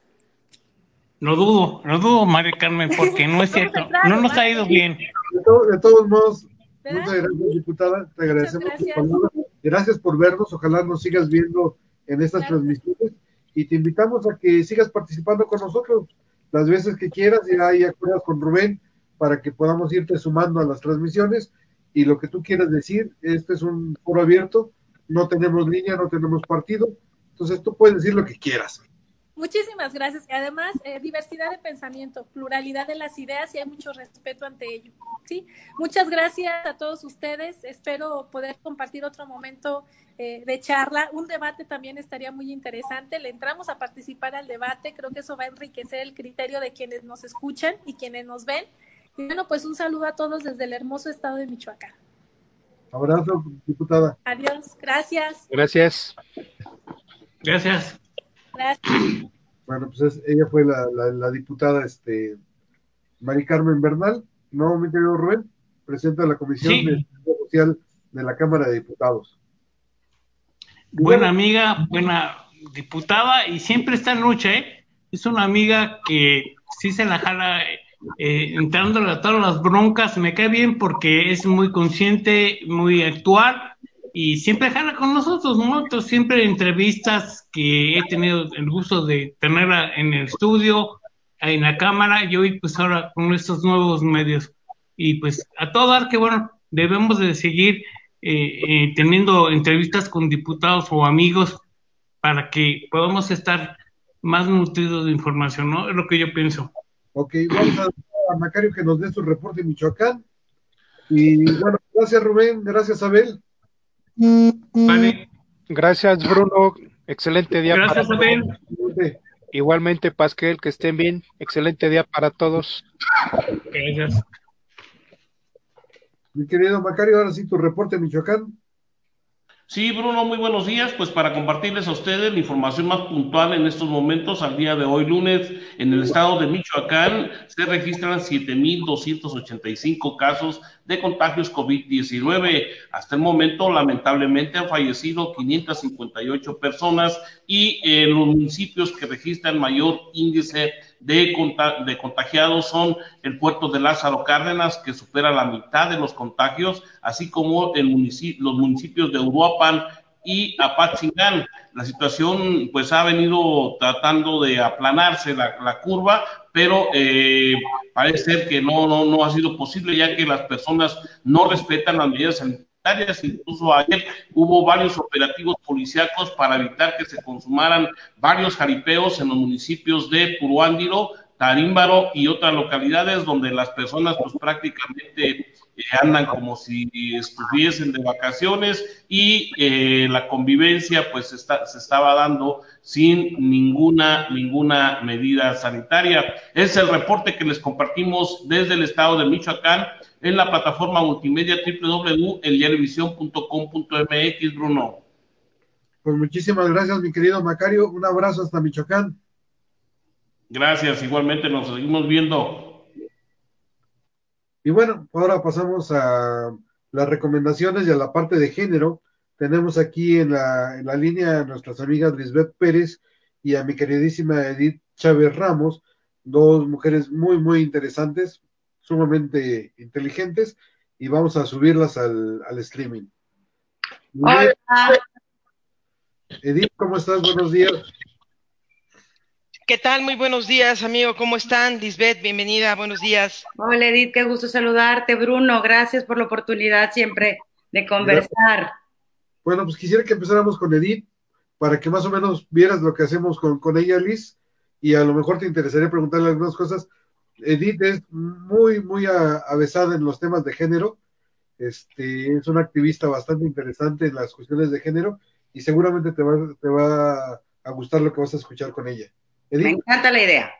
No dudo, no dudo, María Carmen, porque no es cierto, no nos ha ido bien. De, todos modos, muchas gracias, diputada, te agradecemos. Gracias. gracias. por vernos, ojalá nos sigas viendo en estas transmisiones y te invitamos a que sigas participando con nosotros las veces que quieras y ahí acuerdas con Rubén para que podamos irte sumando a las transmisiones y lo que tú quieras decir, este es un foro abierto, no tenemos línea, no tenemos partido, entonces tú puedes decir lo que quieras. Muchísimas gracias. Y además, eh, diversidad de pensamiento, pluralidad de las ideas y hay mucho respeto ante ello. ¿sí? Muchas gracias a todos ustedes. Espero poder compartir otro momento eh, de charla. Un debate también estaría muy interesante. Le entramos a participar al debate. Creo que eso va a enriquecer el criterio de quienes nos escuchan y quienes nos ven. Y bueno, pues un saludo a todos desde el hermoso estado de Michoacán. Abrazo, diputada. Adiós. Gracias. Gracias. Gracias. Bueno, pues ella fue la, diputada este, Mari Carmen Bernal, ¿no, mi querido Rubén? Presenta la Comisión de Seguridad Social de la Cámara de Diputados. Buena amiga, buena diputada y siempre está en lucha, ¿eh? Es una amiga que sí se la jala eh, entrando a todas las broncas, me cae bien porque es muy consciente, muy actual y siempre jala con nosotros, ¿no? siempre entrevistas que he tenido el gusto de tenerla en el estudio, en la cámara, y hoy pues ahora con estos nuevos medios. Y pues a todo dar que bueno, debemos de seguir eh, eh, teniendo entrevistas con diputados o amigos para que podamos estar más nutridos de información, ¿no? Es lo que yo pienso. Ok, vamos a, a Macario que nos dé su reporte de Michoacán. Y bueno, gracias Rubén, gracias Abel. Vale. Gracias, Bruno. Excelente día. Gracias, para Igualmente, Pasquel, que estén bien. Excelente día para todos. Gracias. Mi querido Macario, ahora sí tu reporte, Michoacán. Sí, Bruno, muy buenos días. Pues para compartirles a ustedes la información más puntual en estos momentos, al día de hoy lunes, en el estado de Michoacán se registran 7.285 casos de contagios COVID-19. Hasta el momento, lamentablemente, han fallecido 558 personas y en los municipios que registran mayor índice de, contagiados son el puerto de Lázaro Cárdenas, que supera la mitad de los contagios, así como el municipio, los municipios de Uruapan y Apatzingán. La situación pues ha venido tratando de aplanarse la, curva, pero eh, parece ser que no, no, no ha sido posible ya que las personas no respetan las medidas sanitarias. Incluso ayer hubo varios operativos policíacos para evitar que se consumaran varios jaripeos en los municipios de Puruándiro, Tarímbaro y otras localidades donde las personas pues prácticamente eh, andan como si estuviesen de vacaciones y eh, la convivencia pues está, se estaba dando sin ninguna, ninguna medida sanitaria. Es el reporte que les compartimos desde el estado de Michoacán en la plataforma multimedia www.eldiarivisión.com.mx, Bruno. Pues muchísimas gracias, mi querido Macario. Un abrazo hasta Michoacán. Gracias, igualmente nos seguimos viendo. Y bueno, ahora pasamos a las recomendaciones y a la parte de género. Tenemos aquí en la, en la línea a nuestras amigas Lisbeth Pérez y a mi queridísima Edith Chávez Ramos, dos mujeres muy, muy interesantes, sumamente inteligentes, y vamos a subirlas al, al streaming. Hola. Edith, ¿cómo estás? Buenos días. ¿Qué tal? Muy buenos días, amigo. ¿Cómo están? Lisbeth, bienvenida. Buenos días. Hola, Edith. Qué gusto saludarte. Bruno, gracias por la oportunidad siempre de conversar. Bueno, pues quisiera que empezáramos con Edith para que más o menos vieras lo que hacemos con, con ella, Liz, y a lo mejor te interesaría preguntarle algunas cosas. Edith es muy, muy avesada en los temas de género. Este, es una activista bastante interesante en las cuestiones de género y seguramente te va, te va a gustar lo que vas a escuchar con ella. Me encanta la idea.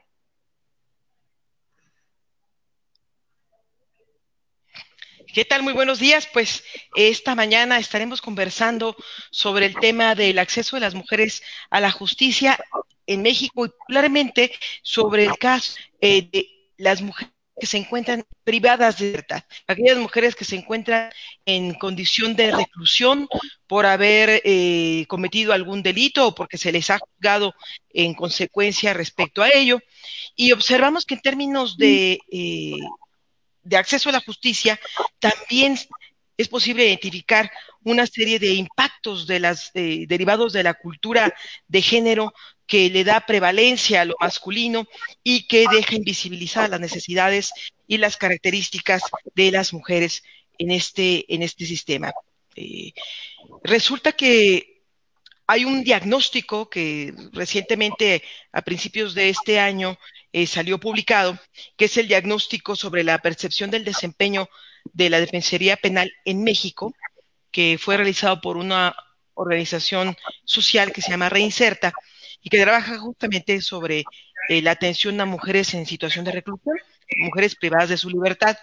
¿Qué tal? Muy buenos días. Pues esta mañana estaremos conversando sobre el tema del acceso de las mujeres a la justicia en México y particularmente sobre el caso eh, de las mujeres que se encuentran privadas de libertad, aquellas mujeres que se encuentran en condición de reclusión por haber eh, cometido algún delito o porque se les ha juzgado en consecuencia respecto a ello. Y observamos que en términos de, eh, de acceso a la justicia, también es posible identificar una serie de impactos eh, derivados de la cultura de género que le da prevalencia a lo masculino y que deja invisibilizadas las necesidades y las características de las mujeres en este, este sistema. Eh, resulta que hay un diagnóstico que recientemente, a principios de este año, eh, salió publicado, que es el diagnóstico sobre la percepción del desempeño de la Defensoría Penal en México, que fue realizado por una organización social que se llama Reinserta, y que trabaja justamente sobre eh, la atención a mujeres en situación de reclusión, mujeres privadas de su libertad.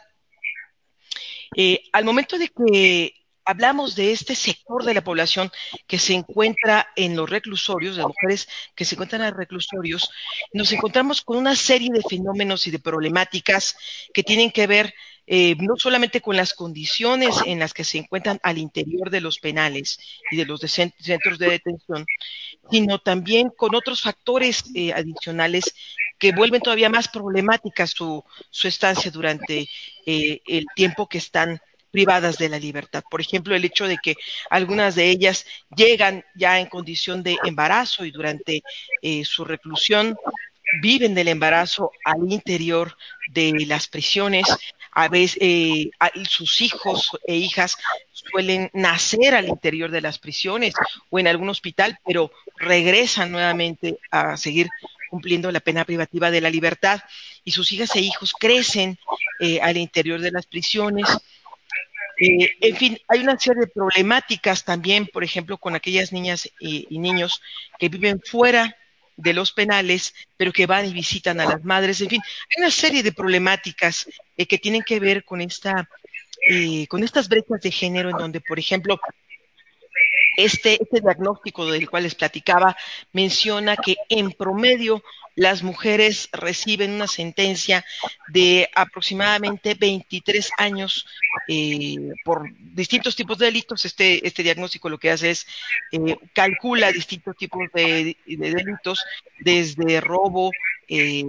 Eh, al momento de que hablamos de este sector de la población que se encuentra en los reclusorios, de mujeres que se encuentran en los reclusorios, nos encontramos con una serie de fenómenos y de problemáticas que tienen que ver eh, no solamente con las condiciones en las que se encuentran al interior de los penales y de los centros de detención, sino también con otros factores eh, adicionales que vuelven todavía más problemática su, su estancia durante eh, el tiempo que están privadas de la libertad. Por ejemplo, el hecho de que algunas de ellas llegan ya en condición de embarazo y durante su reclusión viven del embarazo al interior de las prisiones, a veces eh, sus hijos e hijas suelen nacer al interior de las prisiones o en algún hospital, pero regresan nuevamente a seguir cumpliendo la pena privativa de la libertad y sus hijas e hijos crecen eh, al interior de las prisiones. Eh, en fin, hay una serie de problemáticas también, por ejemplo, con aquellas niñas y, niños que viven fuera de los penales, pero que van y visitan a las madres. En fin, hay una serie de problemáticas eh, que tienen que ver con esta, eh, con estas brechas de género, en donde, por ejemplo, este, este diagnóstico del cual les platicaba menciona que en promedio las mujeres reciben una sentencia de aproximadamente 23 años eh, por distintos tipos de delitos. Este, este diagnóstico lo que hace es eh, calcula distintos tipos de, delitos, desde robo, eh,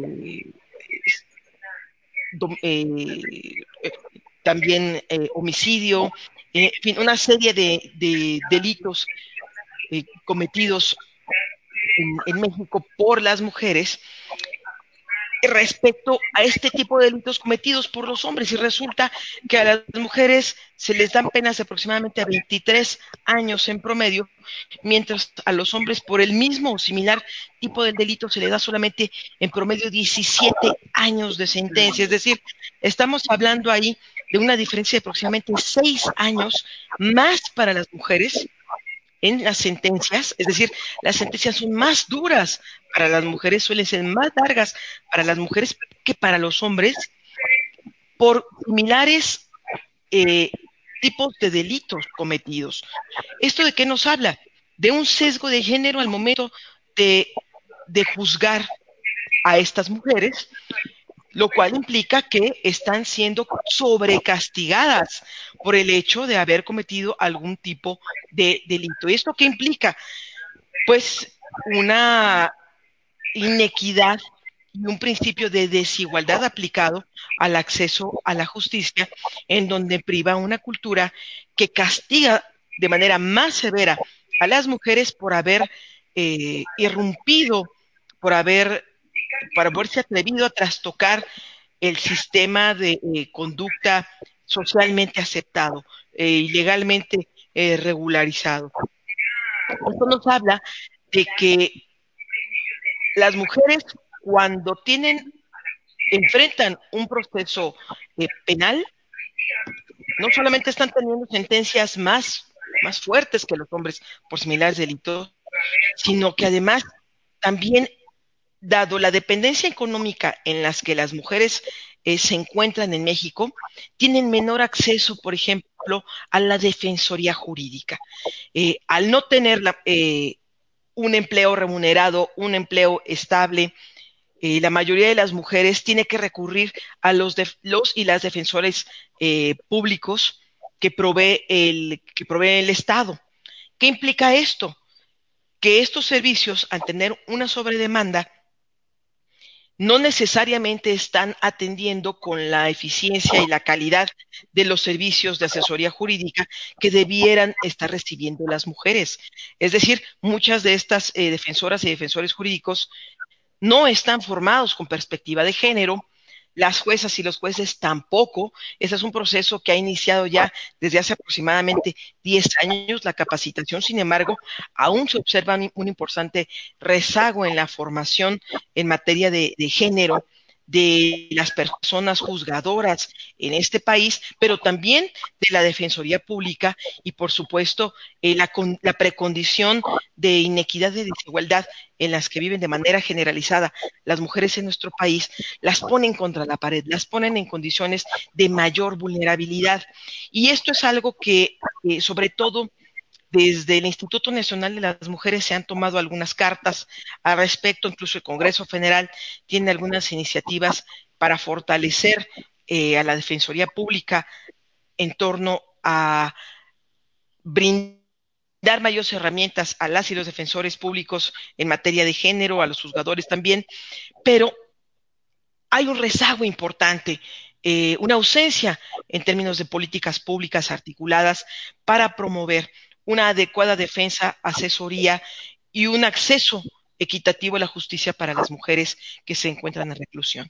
también homicidio, en fin, una serie de, delitos cometidos en, México por las mujeres respecto a este tipo de delitos cometidos por los hombres y resulta que a las mujeres se les dan penas de aproximadamente a 23 años en promedio, mientras a los hombres por el mismo o similar tipo de delito se les da solamente en promedio 17 años de sentencia. Es decir, estamos hablando ahí de una diferencia de aproximadamente 6 años más para las mujeres en las sentencias, es decir, las sentencias son más duras para las mujeres, suelen ser más largas para las mujeres que para los hombres por similares eh, tipos de delitos cometidos. ¿Esto de qué nos habla? De un sesgo de género al momento de, de juzgar a estas mujeres lo cual implica que están siendo sobrecastigadas por el hecho de haber cometido algún tipo de delito. ¿Y esto qué implica? Pues una inequidad y un principio de desigualdad aplicado al acceso a la justicia, en donde priva una cultura que castiga de manera más severa a las mujeres por haber eh, irrumpido, por haber para haberse atrevido a trastocar el sistema de eh, conducta socialmente aceptado eh, y legalmente eh, regularizado. Esto nos habla de que las mujeres cuando tienen, enfrentan un proceso penal, no solamente están teniendo sentencias más, más fuertes que los hombres por similares delitos, sino que además también dado la dependencia económica en las que las mujeres eh, se encuentran en México, tienen menor acceso, por ejemplo, a la defensoría jurídica. Eh, al no tener eh, un empleo remunerado, un empleo estable, la mayoría de las mujeres tiene que recurrir a los, los y las defensores públicos que provee, el, que provee el Estado. ¿Qué implica esto? Que estos servicios, al tener una sobredemanda, no necesariamente están atendiendo con la eficiencia y la calidad de los servicios de asesoría jurídica que debieran estar recibiendo las mujeres. Es decir, muchas de estas eh, defensoras y defensores jurídicos no están formados con perspectiva de género, las juezas y los jueces tampoco. Ese es un proceso que ha iniciado ya desde hace aproximadamente 10 años la capacitación. Sin embargo, aún se observa un, importante rezago en la formación en materia de, de género de las personas juzgadoras en este país, pero también de la Defensoría Pública y, por supuesto, eh, la, la, precondición de inequidad y desigualdad en las que viven de manera generalizada las mujeres en nuestro país, las ponen contra la pared, las ponen en condiciones de mayor vulnerabilidad. Y esto es algo que, eh, sobre todo, desde el Instituto Nacional de las Mujeres se han tomado algunas cartas al respecto, incluso el Congreso Federal tiene algunas iniciativas para fortalecer eh, a la Defensoría Pública en torno a brindar mayores herramientas a las y los defensores públicos en materia de género, a los juzgadores también, pero hay un rezago importante eh, una ausencia en términos de políticas públicas articuladas para promover una adecuada defensa, asesoría y un acceso equitativo a la justicia para las mujeres que se encuentran en reclusión.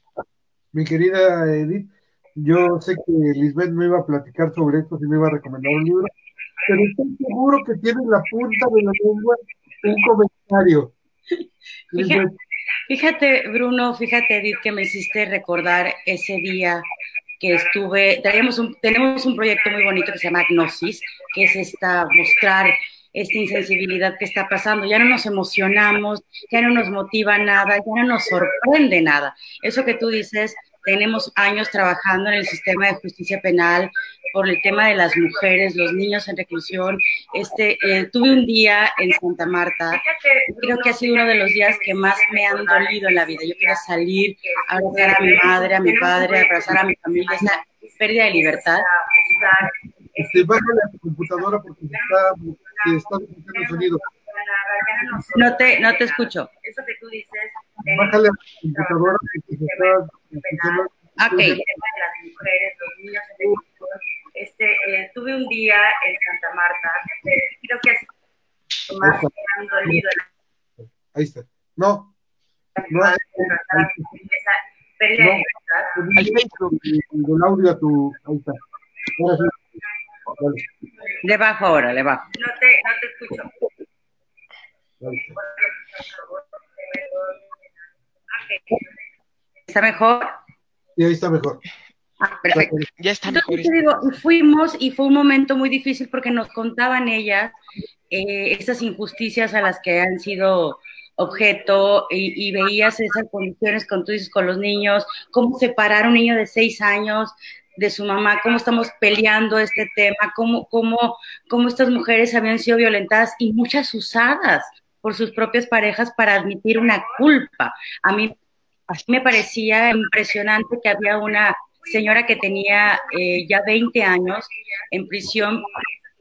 Mi querida Edith, yo sé que Lisbeth me iba a platicar sobre esto, si me iba a recomendar un libro, pero estoy seguro que tiene la punta de la lengua un comentario. Fíjate, fíjate, Bruno, fíjate, Edith, que me hiciste recordar ese día que estuve, un, tenemos un proyecto muy bonito que se llama Gnosis, que es esta, mostrar esta insensibilidad que está pasando. Ya no nos emocionamos, ya no nos motiva nada, ya no nos sorprende nada. Eso que tú dices, tenemos años trabajando en el sistema de justicia penal por el tema de las mujeres, los niños en reclusión. Este, eh, tuve un día en Santa Marta, creo que ha sido uno de los días que más me han dolido en la vida. Yo quería salir, abrazar a mi madre, a mi padre, abrazar a mi familia, esa pérdida de libertad. Este, bájale a tu computadora porque está sonido. No te, no te escucho. Eso que tú dices. Bájale a tu computadora Ok. Las mujeres, los niños este, eh, tuve un día en Santa Marta, creo que es más dolido. Ahí está. No. No. Ahí está. El audio a tu. Ahí está. Ahora sí. Le bajo ahora, le bajo. No te, no te escucho. ¿Está mejor? Sí, ahí está mejor. Ah, perfecto. Ya está mejor. digo, fuimos y fue un momento muy difícil porque nos contaban ellas eh, esas injusticias a las que han sido objeto y, veías esas condiciones con, tú dices, con los niños, cómo separar a un niño de seis años de su mamá, cómo estamos peleando este tema, cómo, cómo, cómo estas mujeres habían sido violentadas y muchas usadas por sus propias parejas para admitir una culpa. A mí me parecía impresionante que había una señora que tenía eh, ya 20 años en prisión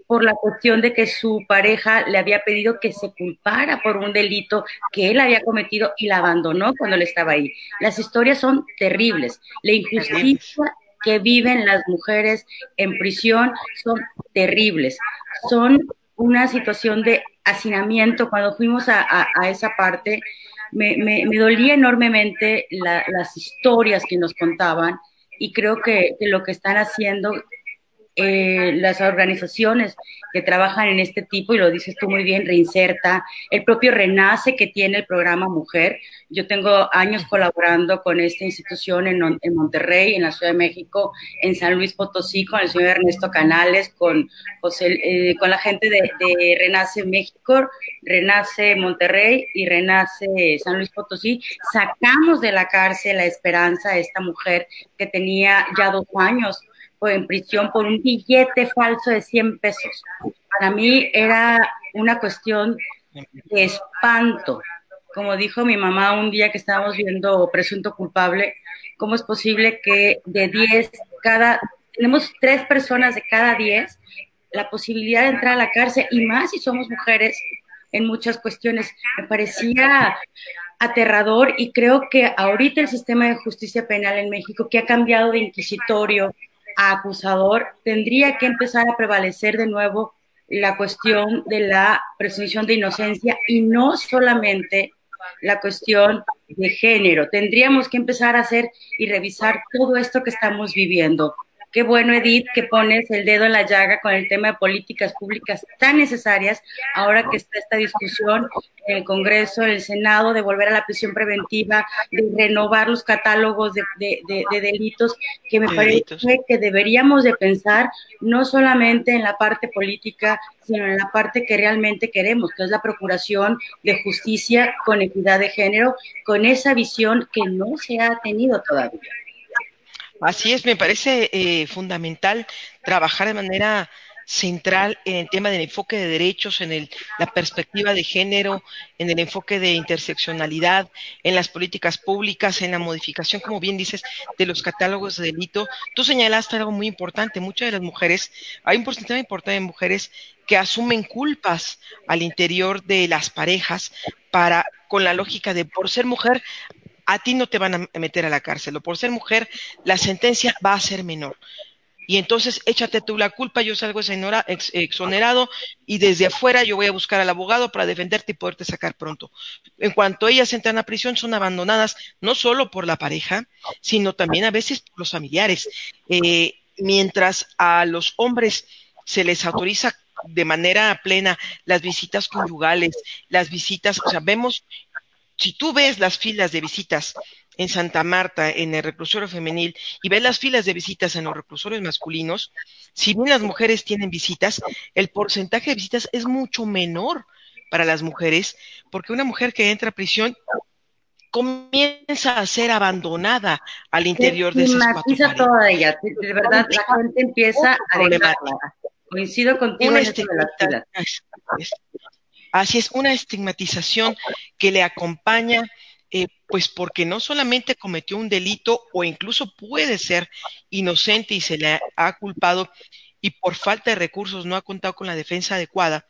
por la cuestión de que su pareja le había pedido que se culpara por un delito que él había cometido y la abandonó cuando él estaba ahí. Las historias son terribles. La injusticia que viven las mujeres en prisión son terribles. Son una situación de hacinamiento. Cuando fuimos a, esa parte, me, dolía enormemente las historias que nos contaban y creo que, que lo que están haciendo eh, las organizaciones que trabajan en este tipo, y lo dices tú muy bien, Reinserta, el propio Renace que tiene el programa Mujer. Yo tengo años colaborando con esta institución en, en Monterrey, en la Ciudad de México, en San Luis Potosí, con el señor Ernesto Canales, con, eh, con la gente de, de Renace México, Renace Monterrey y Renace San Luis Potosí. Sacamos de la cárcel la esperanza a esta mujer que tenía ya dos años en prisión por un billete falso de 100 pesos. Para mí era una cuestión de espanto. Como dijo mi mamá un día que estábamos viendo Presunto Culpable, ¿cómo es posible que de 10, cada, tenemos tres personas de cada 10 la posibilidad de entrar a la cárcel y más si somos mujeres en muchas cuestiones? Me parecía aterrador y creo que ahorita el sistema de justicia penal en México, que ha cambiado de inquisitorio, acusador, tendría que empezar a prevalecer de nuevo la cuestión de la presunción de inocencia y no solamente la cuestión de género. Tendríamos que empezar a hacer y revisar todo esto que estamos viviendo. Qué bueno, Edith, que pones el dedo en la llaga con el tema de políticas públicas tan necesarias ahora que está esta discusión en el Congreso, en el Senado, de volver a la prisión preventiva, de renovar los catálogos de, delitos, que me parece que deberíamos de pensar no solamente en la parte política, sino en la parte que realmente queremos, que es la procuración de justicia con equidad de género, con esa visión que no se ha tenido todavía. Así es, me parece eh, fundamental trabajar de manera central en el tema del enfoque de derechos, en el, la perspectiva de género, en el enfoque de interseccionalidad, en las políticas públicas, en la modificación, como bien dices, de los catálogos de delito. Tú señalaste algo muy importante, muchas de las mujeres, hay un porcentaje importante de mujeres que asumen culpas al interior de las parejas para con la lógica de por ser mujer a ti no te van a meter a la cárcel o por ser mujer la sentencia va a ser menor. Y entonces échate tú la culpa, yo salgo exonerado y desde afuera yo voy a buscar al abogado para defenderte y poderte sacar pronto. En cuanto ellas entran a prisión, son abandonadas no solo por la pareja, sino también a veces por los familiares. Eh, mientras a los hombres se les autoriza de manera plena las visitas conyugales, las visitas, o sea, vemos si tú ves las filas de visitas en Santa Marta, en el reclusorio femenil, y ves las filas de visitas en los reclusorios masculinos, si bien las mujeres tienen visitas, el porcentaje de visitas es mucho menor para las mujeres, porque una mujer que entra a prisión comienza a ser abandonada al interior de esas cuatro toda ella, de verdad la gente empieza a. Coincido contigo en la Así es, una estigmatización que le acompaña eh, pues porque no solamente cometió un delito o incluso puede ser inocente y se le ha culpado y por falta de recursos no ha contado con la defensa adecuada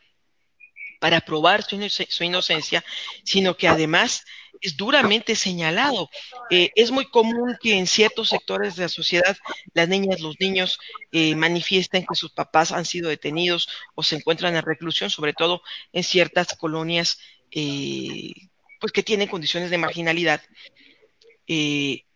para probar su, inocencia, sino que además es duramente señalado. Eh, es muy común que en ciertos sectores de la sociedad las niñas, los niños eh, manifiesten que sus papás han sido detenidos o se encuentran en reclusión, sobre todo en ciertas colonias pues que tienen condiciones de marginalidad. Eh,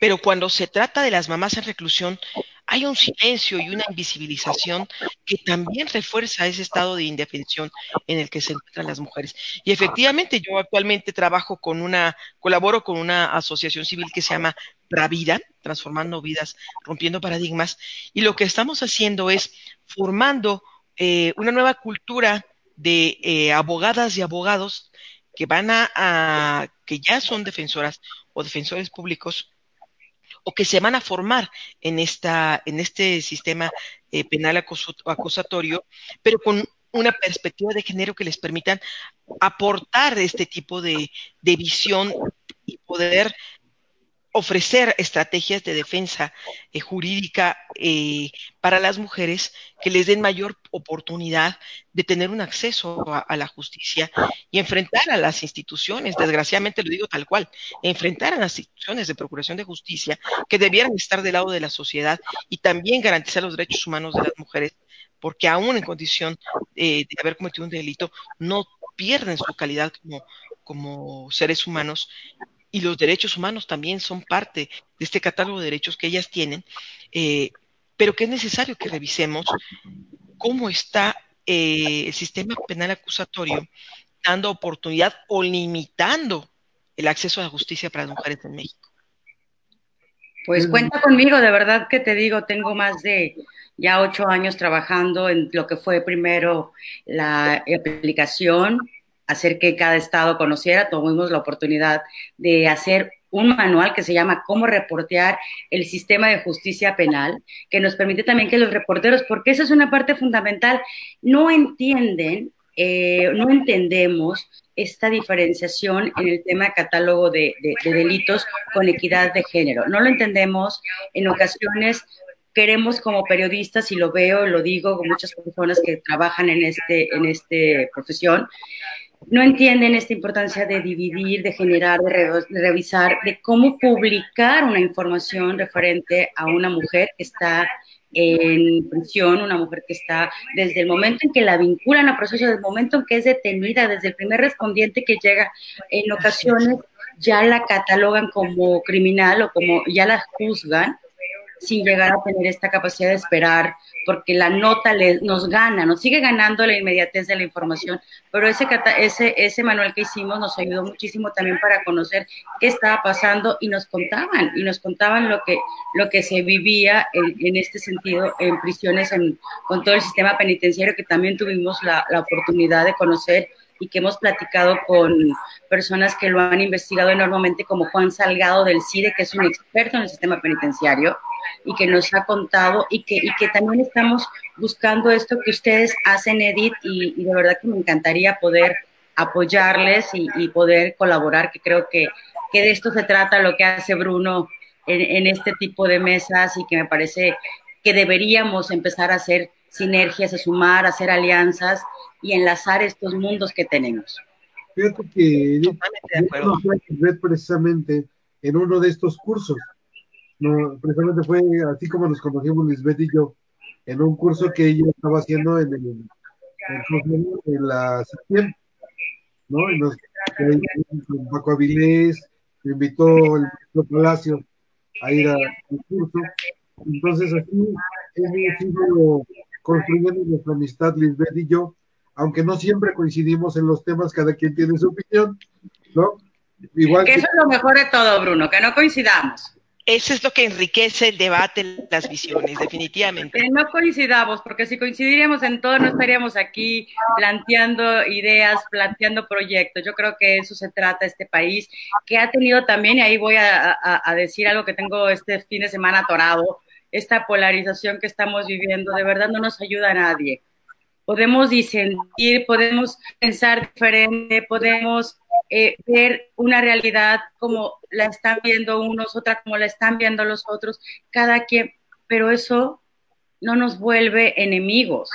pero cuando se trata de las mamás en reclusión, hay un silencio y una invisibilización que también refuerza ese estado de indefensión en el que se encuentran las mujeres. Y efectivamente, yo actualmente trabajo con una, colaboro con una asociación civil que se llama Pravida, Transformando Vidas, Rompiendo Paradigmas, y lo que estamos haciendo es formando eh, una nueva cultura de eh, abogadas y abogados que van a, que ya son defensoras o defensores públicos o que se van a formar en esta en este sistema eh, penal acusatorio, pero con una perspectiva de género que les permitan aportar este tipo de, de visión y poder ofrecer estrategias de defensa eh, jurídica eh, para las mujeres que les den mayor oportunidad de tener un acceso a, la justicia y enfrentar a las instituciones, desgraciadamente lo digo tal cual, enfrentar a las instituciones de procuración de justicia que debieran estar del lado de la sociedad y también garantizar los derechos humanos de las mujeres, porque aún en condición eh, de haber cometido un delito, no pierden su calidad como, como seres humanos y los derechos humanos también son parte de este catálogo de derechos que ellas tienen, eh, pero que es necesario que revisemos cómo está eh, el sistema penal acusatorio dando oportunidad o limitando el acceso a la justicia para las mujeres en México. Pues cuenta conmigo, de verdad que te digo, tengo más de ya ocho años trabajando en lo que fue primero la aplicación hacer que cada estado conociera, tuvimos la oportunidad de hacer un manual que se llama Cómo reportear el sistema de justicia penal, que nos permite también que los reporteros, porque esa es una parte fundamental, no entienden, eh, no entendemos esta diferenciación en el tema de catálogo de, de delitos con equidad de género. No lo entendemos, en ocasiones queremos como periodistas, y lo veo, lo digo con muchas personas que trabajan en este, en este profesión, no entienden esta importancia de dividir, de generar, de, revisar, de cómo publicar una información referente a una mujer que está en prisión, una mujer que está desde el momento en que la vinculan a proceso, desde el momento en que es detenida, desde el primer respondiente que llega, en ocasiones ya la catalogan como criminal o como ya la juzgan sin llegar a tener esta capacidad de esperar, porque la nota le, nos gana, nos sigue ganando la inmediatez de la información, pero ese, ese, ese manual que hicimos nos ayudó muchísimo también para conocer qué estaba pasando y nos contaban, y nos contaban lo que, lo que se vivía en, este sentido en prisiones con todo el sistema penitenciario que también tuvimos la, la oportunidad de conocer y que hemos platicado con personas que lo han investigado enormemente, como Juan Salgado del CIDE, que es un experto en el sistema penitenciario y que nos ha contado y que, y que también estamos buscando esto que ustedes hacen, Edith, y, de verdad que me encantaría poder apoyarles y, poder colaborar, que creo que, que, de esto se trata lo que hace Bruno en, en este tipo de mesas y que me parece que deberíamos empezar a hacer sinergias, a sumar, a hacer alianzas y enlazar estos mundos que tenemos. Fíjate que yo precisamente en uno de estos cursos, no, precisamente fue así como nos conocimos Lisbeth y yo, en un curso que ella estaba haciendo en, el, en, la septiembre, ¿no? Y nos con Paco Avilés, me invitó el Palacio a ir al curso. Entonces así hemos ido construyendo nuestra amistad Lisbeth y yo, aunque no siempre coincidimos en los temas, cada quien tiene su opinión, ¿no? Igual que eso es lo mejor de todo, Bruno, que no coincidamos. Eso es lo que enriquece el debate, las visiones, definitivamente. Que no coincidamos, porque si coincidiríamos en todo, no estaríamos aquí planteando ideas, planteando proyectos. Yo creo que eso se trata este país, que ha tenido también, y ahí voy a, a decir algo que tengo este fin de semana atorado, esta polarización que estamos viviendo, de verdad no nos ayuda a nadie. Podemos disentir, podemos pensar diferente, podemos eh, ver una realidad como la están viendo unos, otra como la están viendo los otros, cada quien, pero eso no nos vuelve enemigos.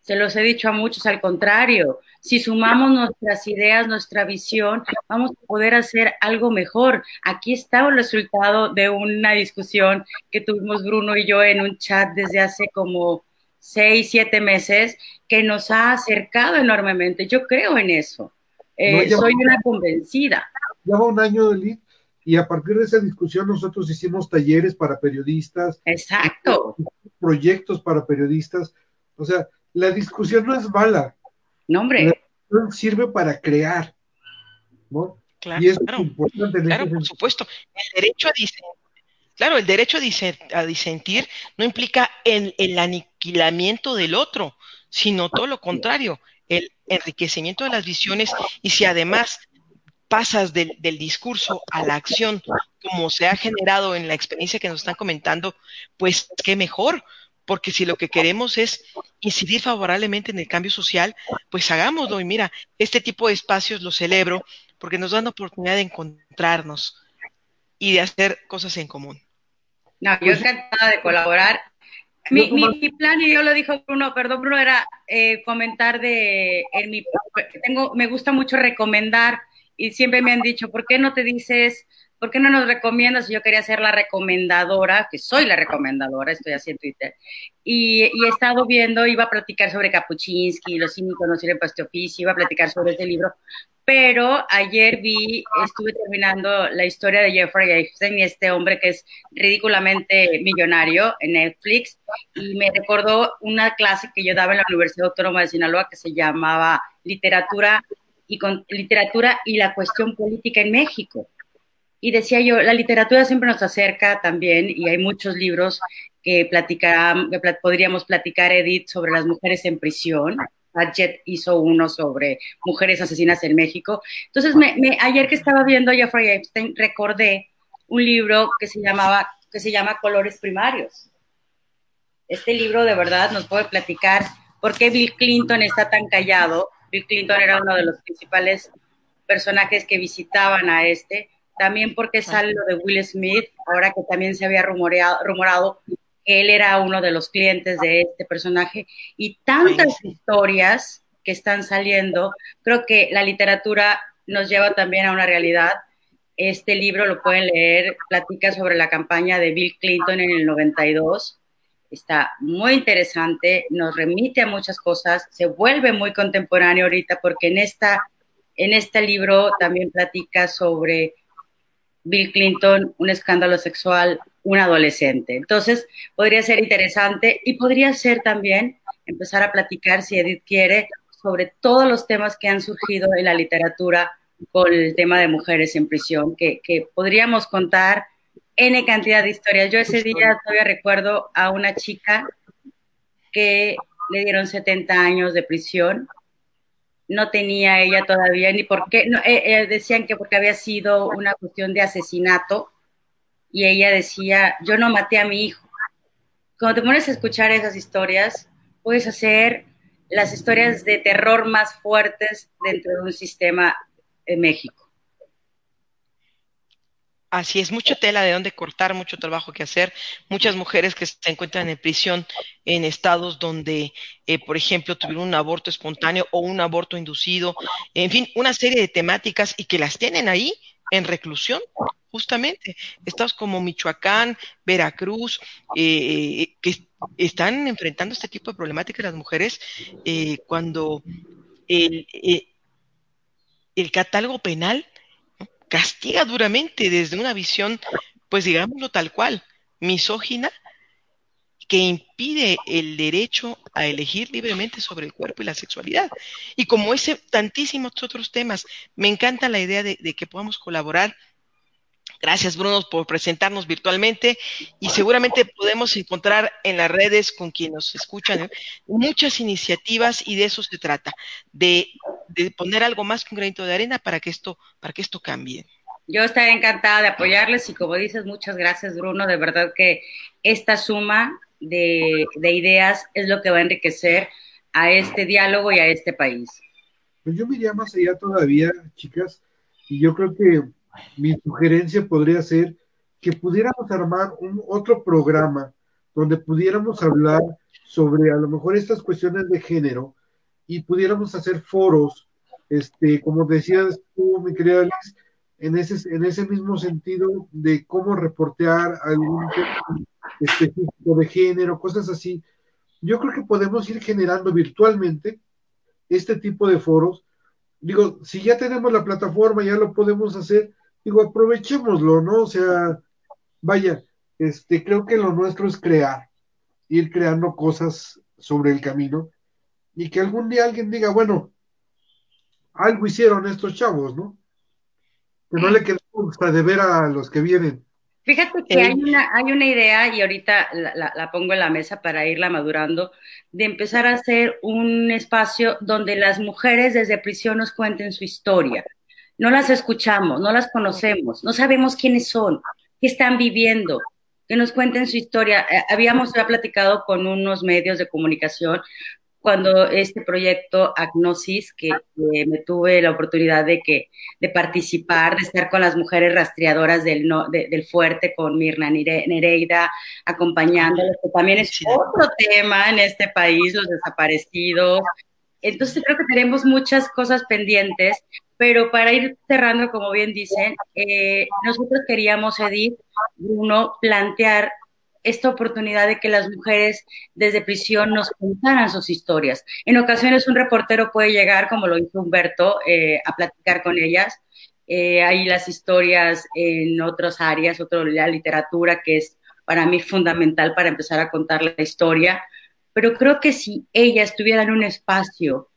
Se los he dicho a muchos, al contrario, si sumamos nuestras ideas, nuestra visión, vamos a poder hacer algo mejor. Aquí está el resultado de una discusión que tuvimos Bruno y yo en un chat desde hace como seis, siete meses, que nos ha acercado enormemente. Yo creo en eso. Eh, soy una convencida. Lleva un año de lead y a partir de esa discusión nosotros hicimos talleres para periodistas. Exacto. Proyectos para periodistas. O sea, la discusión no es mala. No, hombre. La discusión sirve para crear. ¿no? Claro, y es importante. Claro, por supuesto. El derecho a disentir, claro, el derecho a disentir no implica el, el aniquilamiento del otro, sino todo lo contrario, el enriquecimiento de las visiones y si además pasas del, discurso a la acción, como se ha generado en la experiencia que nos están comentando, pues qué mejor, porque si lo que queremos es incidir favorablemente en el cambio social, pues hagámoslo. Y mira, este tipo de espacios los celebro porque nos dan la oportunidad de encontrarnos y de hacer cosas en común. No, yo pues encantada de colaborar mi, mi, plan, y yo lo dijo Bruno, perdón Bruno, era eh, comentar de, en mi, tengo, me gusta mucho recomendar y siempre me han dicho, ¿por qué no te dices, por qué no nos recomiendas? Yo quería ser la recomendadora, que soy la recomendadora, estoy así en Twitter, y, y he estado viendo, iba a platicar sobre Kapuczynski, los cínicos no sirven para este oficio, iba a platicar sobre este libro, pero ayer vi, estuve terminando la historia de Jeffrey Epstein y este hombre que es ridículamente millonario en Netflix y me recordó una clase que yo daba en la Universidad Autónoma de Sinaloa que se llamaba literatura y con literatura y la cuestión política en México. Y decía yo, la literatura siempre nos acerca también y hay muchos libros que, podríamos platicar, Edith, sobre las mujeres en prisión Budget hizo uno sobre mujeres asesinas en México. Entonces, me, ayer que estaba viendo a Jeffrey Epstein, recordé un libro que se llamaba, que se llama Colores Primarios. Este libro de verdad nos puede platicar por qué Bill Clinton está tan callado. Bill Clinton era uno de los principales personajes que visitaban a este. También porque sale lo de Will Smith, ahora que también se había rumoreado, rumorado él era uno de los clientes de este personaje y tantas historias que están saliendo, creo que la literatura nos lleva también a una realidad. Este libro lo pueden leer, platica sobre la campaña de Bill Clinton en el 92. Está muy interesante, nos remite a muchas cosas, se vuelve muy contemporáneo ahorita porque en esta en este libro también platica sobre Bill Clinton, un escándalo sexual, un adolescente. Entonces, podría ser interesante y podría ser también empezar a platicar, si Edith quiere, sobre todos los temas que han surgido en la literatura con el tema de mujeres en prisión, que, que podríamos contar N cantidad de historias. Yo ese día todavía recuerdo a una chica que le dieron 70 años de prisión. No tenía ella todavía ni por qué, no, eh, eh, decían que porque había sido una cuestión de asesinato, y ella decía, yo no maté a mi hijo. Cuando te pones a escuchar esas historias, puedes hacer las historias de terror más fuertes dentro de un sistema en México. Así es, mucha tela de dónde cortar, mucho trabajo que hacer. Muchas mujeres que se encuentran en prisión en estados donde, eh, por ejemplo, tuvieron un aborto espontáneo o un aborto inducido, en fin, una serie de temáticas y que las tienen ahí en reclusión justamente estados como Michoacán, Veracruz, eh, que están enfrentando este tipo de problemáticas las mujeres eh, cuando eh, el, catálogo penal castiga duramente desde una visión, pues digámoslo tal cual, misógina, que impide el derecho a elegir libremente sobre el cuerpo y la sexualidad. Y como ese tantísimos otros temas, me encanta la idea de, que podamos colaborar Gracias, Bruno, por presentarnos virtualmente y seguramente podemos encontrar en las redes con quienes nos escuchan ¿eh? muchas iniciativas y de eso se trata, de, de, poner algo más que un granito de arena para que esto, para que esto cambie. Yo estaré encantada de apoyarles y como dices, muchas gracias, Bruno. De verdad que esta suma de, ideas es lo que va a enriquecer a este diálogo y a este país. Pues yo me iría más allá todavía, chicas, y yo creo que mi sugerencia podría ser que pudiéramos armar un otro programa donde pudiéramos hablar sobre a lo mejor estas cuestiones de género y pudiéramos hacer foros, este, como decías tú, mi querida Alice, en ese, en ese mismo sentido de cómo reportear algún tema específico de género, cosas así. Yo creo que podemos ir generando virtualmente este tipo de foros. Digo, si ya tenemos la plataforma, ya lo podemos hacer, digo, aprovechémoslo, ¿no? O sea, vaya, este, creo que lo nuestro es crear, ir creando cosas sobre el camino y que algún día alguien diga, bueno, algo hicieron estos chavos, ¿no? Que no le quede de ver a los que vienen. Fíjate que hay una, hay una idea, y ahorita la, la, pongo en la mesa para irla madurando, de empezar a hacer un espacio donde las mujeres desde prisión nos cuenten su historia. No las escuchamos, no las conocemos, no sabemos quiénes son, qué están viviendo, que nos cuenten su historia. Eh, habíamos ya platicado con unos medios de comunicación cuando este proyecto Agnosis, que, me tuve la oportunidad de, que, de participar, de estar con las mujeres rastreadoras del, del fuerte, con Mirna Nereida, acompañándolos, que también es otro tema en este país, los desaparecidos. Entonces creo que tenemos muchas cosas pendientes, pero para ir cerrando, como bien dicen, eh, nosotros queríamos, Edith, uno, plantear esta oportunidad de que las mujeres desde prisión nos contaran sus historias. En ocasiones un reportero puede llegar, como lo hizo Humberto, eh, a platicar con ellas. Eh, hay las historias en otras áreas, otra la literatura que es para mí fundamental para empezar a contar la historia. Pero creo que si ellas tuvieran un espacio,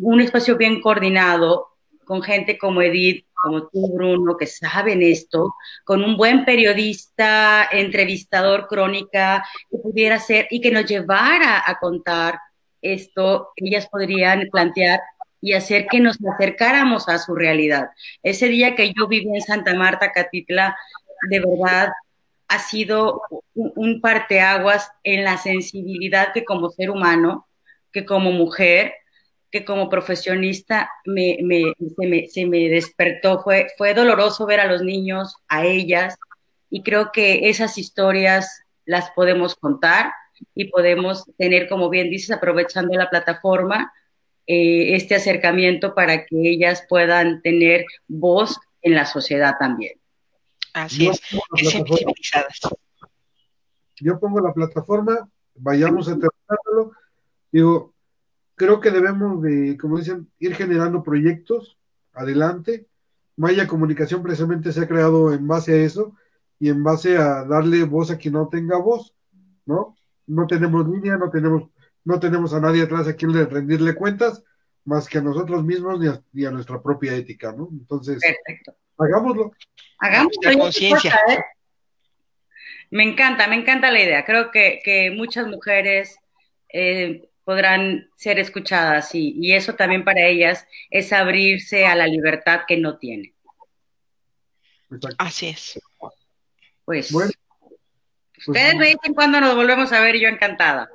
un espacio bien coordinado, con gente como Edith, como tú, Bruno, que saben esto, con un buen periodista, entrevistador crónica, que pudiera ser y que nos llevara a contar esto, ellas podrían plantear y hacer que nos acercáramos a su realidad. Ese día que yo viví en Santa Marta, Catitla, de verdad ha sido un, un parteaguas en la sensibilidad que como ser humano, que como mujer, que como profesionista me, me, se, me, se, me, despertó. Fue, fue doloroso ver a los niños, a ellas, y creo que esas historias las podemos contar y podemos tener, como bien dices, aprovechando la plataforma, eh, este acercamiento para que ellas puedan tener voz en la sociedad también. Así es, Yo pongo la plataforma, vayamos a terminarlo. Digo, creo que debemos de, como dicen, ir generando proyectos adelante. Maya Comunicación precisamente se ha creado en base a eso y en base a darle voz a quien no tenga voz, ¿no? No tenemos línea, no tenemos, no tenemos a nadie atrás a quien le rendirle cuentas, más que a nosotros mismos y a, nuestra propia ética, ¿no? Entonces, hagámoslo. Hagámoslo. conciencia. ¿eh? Me encanta, me encanta la idea. Creo que, que muchas mujeres eh, podrán ser escuchadas y, eso también para ellas es abrirse a la libertad que no tienen. Así es. Pues, bueno, pues ustedes me dicen cuándo nos volvemos a ver, yo encantada.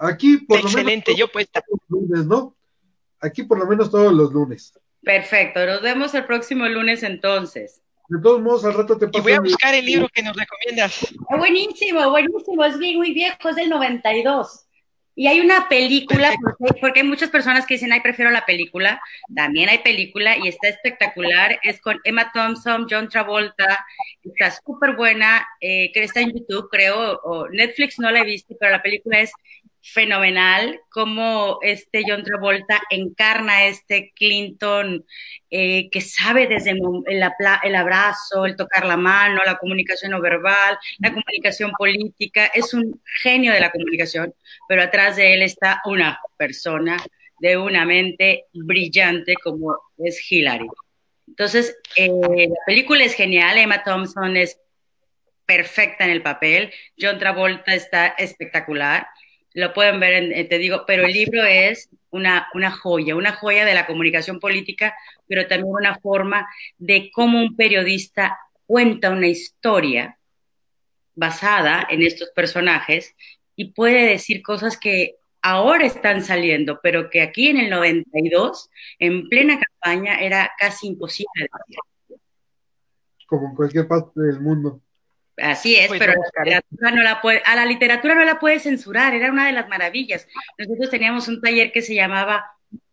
Aquí por Excelente, lo menos, yo puesta. Lunes, ¿no? Aquí por lo menos todos los lunes. Perfecto, nos vemos el próximo lunes entonces. De todos modos, al rato te paso. Y voy a buscar el libro que nos recomiendas. buenísimo, buenísimo, es bien, muy viejo, es del 92. Y hay una película, porque, hay muchas personas que dicen, ay, prefiero la película. También hay película y está espectacular. Es con Emma Thompson, John Travolta. Está súper buena, eh, que está en YouTube, creo, o Netflix no la he visto, pero la película es fenomenal cómo este John Travolta encarna este Clinton eh, que sabe desde el, abrazo, el tocar la mano, la comunicación no verbal, la comunicación política. Es un genio de la comunicación, pero atrás de él está una persona de una mente brillante como es Hillary. Entonces, eh, la película es genial, Emma Thompson es perfecta en el papel, John Travolta está espectacular lo pueden ver, en, te digo, pero el libro es una, una joya, una joya de la comunicación política, pero también una forma de cómo un periodista cuenta una historia basada en estos personajes y puede decir cosas que ahora están saliendo, pero que aquí en el 92, en plena campaña, era casi imposible. Como en cualquier parte del mundo. Así es, pero no la puede, a la literatura no la puede censurar, era una de las maravillas. Nosotros teníamos un taller que se llamaba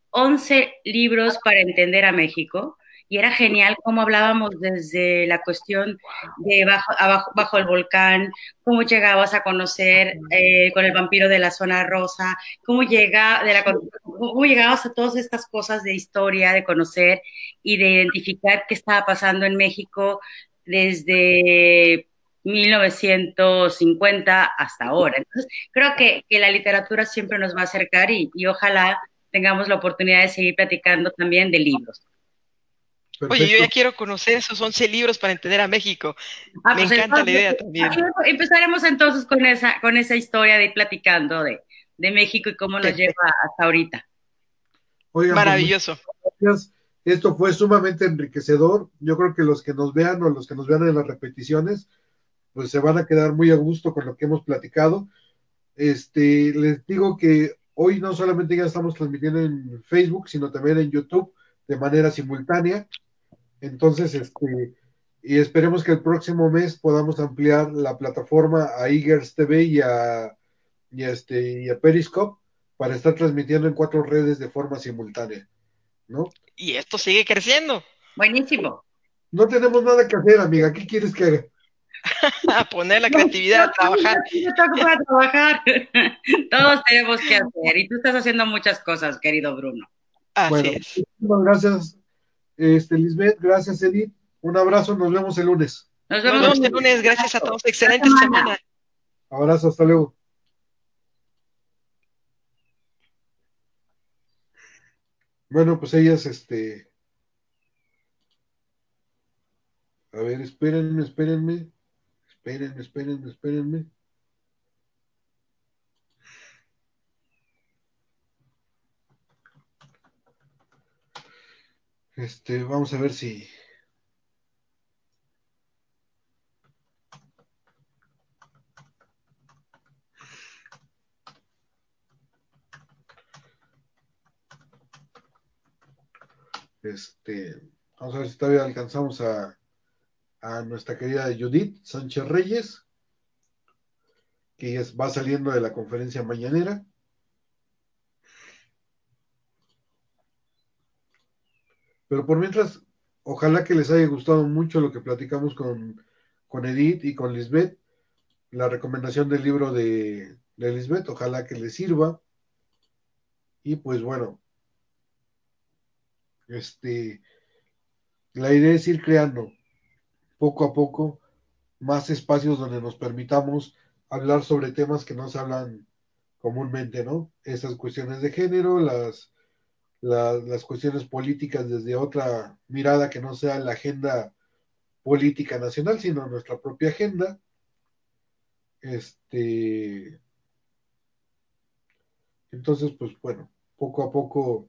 11 libros para entender a México y era genial cómo hablábamos desde la cuestión de bajo, abajo, bajo el volcán, cómo llegabas a conocer eh, con el vampiro de la zona rosa, cómo, llega, de la, cómo llegabas a todas estas cosas de historia, de conocer y de identificar qué estaba pasando en México desde 1950 hasta ahora. Entonces, creo que, que, la literatura siempre nos va a acercar y, y, ojalá tengamos la oportunidad de seguir platicando también de libros. Oye, yo ya quiero conocer esos 11 libros para entender a México. Ah, Me pues encanta la idea también. Empezaremos entonces con esa, con esa historia de ir platicando de, de México y cómo nos lleva hasta ahorita. Oigan, pues, Maravilloso. Gracias. Esto fue sumamente enriquecedor. Yo creo que los que nos vean o los que nos vean en las repeticiones, pues se van a quedar muy a gusto con lo que hemos platicado. Este, les digo que hoy no solamente ya estamos transmitiendo en Facebook, sino también en YouTube de manera simultánea. Entonces, este, y esperemos que el próximo mes podamos ampliar la plataforma a Eagers TV y a, y este, y a Periscope para estar transmitiendo en cuatro redes de forma simultánea, ¿no? Y esto sigue creciendo. Buenísimo. No tenemos nada que hacer, amiga. ¿Qué quieres que haga? [laughs] a poner la creatividad a trabajar. trabajar. [laughs] Todos tenemos que hacer y tú estás haciendo muchas cosas, querido Bruno. Así es. Gracias, este, Lisbeth, gracias, Edith. Un abrazo, nos vemos el lunes. Nos vemos, el lunes, gracias a todos. Excelente semana. Abrazo, hasta luego. Bueno, pues ellas, este. A ver, espérenme, espérenme. Espérenme, espérenme, espérenme. Este, vamos a ver si. Este, vamos a ver si todavía alcanzamos a a nuestra querida Judith Sánchez Reyes, que va saliendo de la conferencia mañanera. Pero por mientras, ojalá que les haya gustado mucho lo que platicamos con, con Edith y con Lisbeth, la recomendación del libro de, de Lisbeth, ojalá que les sirva. Y pues bueno, este, la idea es ir creando poco a poco más espacios donde nos permitamos hablar sobre temas que no se hablan comúnmente, ¿no? Estas cuestiones de género, las, las cuestiones políticas desde otra mirada que no sea la agenda política nacional, sino nuestra propia agenda. Este. Entonces, pues bueno, poco a poco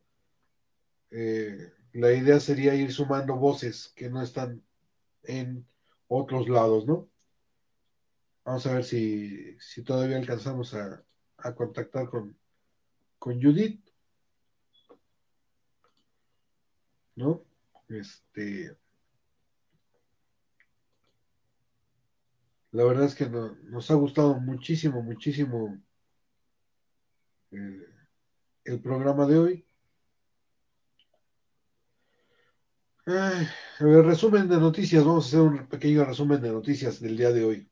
eh, la idea sería ir sumando voces que no están en otros lados, ¿no? Vamos a ver si, si todavía alcanzamos a, a contactar con, con Judith. ¿No? Este. La verdad es que nos ha gustado muchísimo, muchísimo eh, el programa de hoy. A ver, resumen de noticias. Vamos a hacer un pequeño resumen de noticias del día de hoy.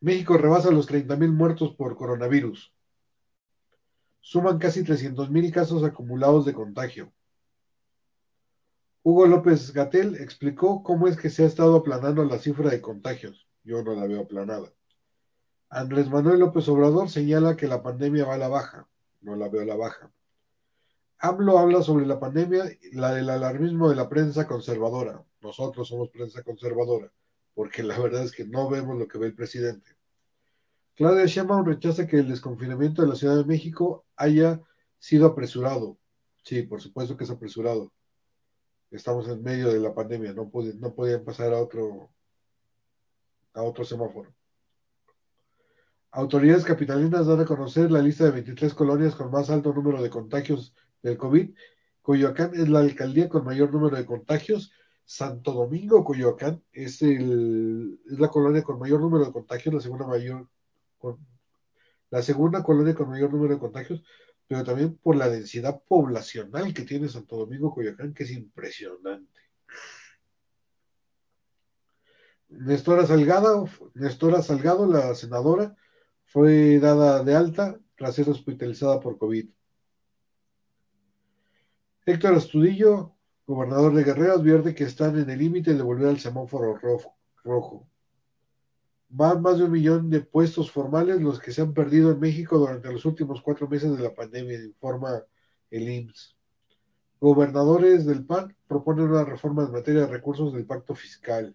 México rebasa los 30.000 muertos por coronavirus. suman casi 300.000 casos acumulados de contagio. Hugo López Gatel explicó cómo es que se ha estado aplanando la cifra de contagios. Yo no la veo aplanada. Andrés Manuel López Obrador señala que la pandemia va a la baja. No la veo a la baja. AMLO habla sobre la pandemia, la del alarmismo de la prensa conservadora. Nosotros somos prensa conservadora, porque la verdad es que no vemos lo que ve el presidente. Claudia Sheinbaum rechaza que el desconfinamiento de la Ciudad de México haya sido apresurado. Sí, por supuesto que es apresurado. Estamos en medio de la pandemia, no, no podían pasar a otro, a otro semáforo. Autoridades capitalinas dan a conocer la lista de 23 colonias con más alto número de contagios del COVID. Coyoacán es la alcaldía con mayor número de contagios. Santo Domingo, Coyoacán, es, el, es la colonia con mayor número de contagios, la segunda mayor, la segunda colonia con mayor número de contagios, pero también por la densidad poblacional que tiene Santo Domingo, Coyoacán, que es impresionante. Nestora Salgado, Nestora Salgado, la senadora, fue dada de alta tras ser hospitalizada por COVID. Héctor Astudillo, gobernador de Guerrero, advierte que están en el límite de volver al semáforo rojo. Van más de un millón de puestos formales los que se han perdido en México durante los últimos cuatro meses de la pandemia, informa el IMSS. Gobernadores del PAN proponen una reforma en materia de recursos del pacto fiscal.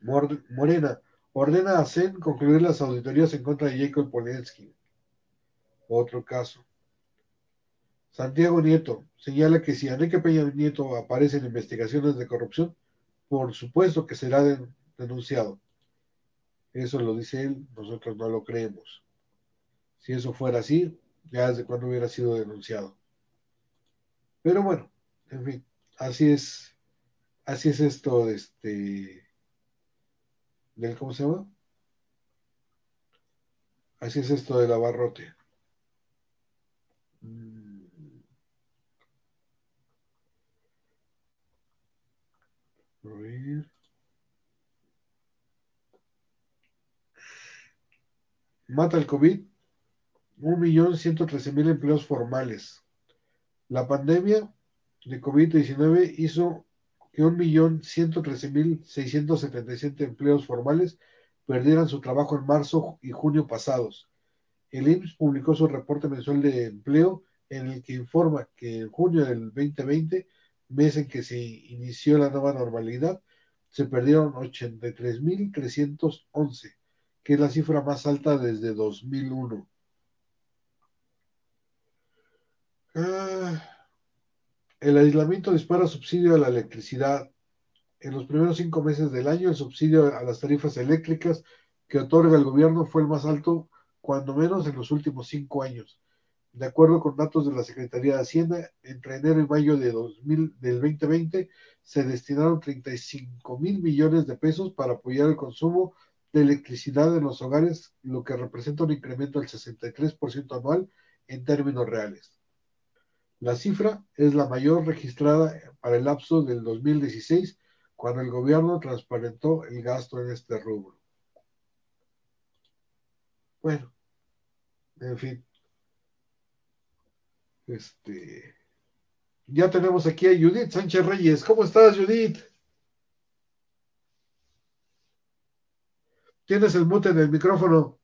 Morena ordena a CEN concluir las auditorías en contra de Jacob Polensky. Otro caso. Santiago Nieto señala que si Enrique Peña Nieto aparece en investigaciones de corrupción, por supuesto que será denunciado. Eso lo dice él, nosotros no lo creemos. Si eso fuera así, ya desde cuándo hubiera sido denunciado. Pero bueno, en fin, así es, así es esto de este, del, ¿cómo se llama? Así es esto del abarrote. Mm. Mata el COVID. Un millón ciento trece mil empleos formales. La pandemia de COVID-19 hizo que un millón ciento trece mil seiscientos setenta y siete empleos formales perdieran su trabajo en marzo y junio pasados. El IMSS publicó su reporte mensual de empleo en el que informa que en junio del 2020 mes en que se inició la nueva normalidad, se perdieron 83.311, que es la cifra más alta desde 2001. Ah, el aislamiento dispara subsidio a la electricidad. En los primeros cinco meses del año, el subsidio a las tarifas eléctricas que otorga el gobierno fue el más alto, cuando menos en los últimos cinco años. De acuerdo con datos de la Secretaría de Hacienda, entre enero y mayo de 2000, del 2020 se destinaron 35 mil millones de pesos para apoyar el consumo de electricidad en los hogares, lo que representa un incremento del 63% anual en términos reales. La cifra es la mayor registrada para el lapso del 2016, cuando el gobierno transparentó el gasto en este rubro. Bueno, en fin. Este, ya tenemos aquí a Judith Sánchez Reyes. ¿Cómo estás, Judith? Tienes el mute en el micrófono.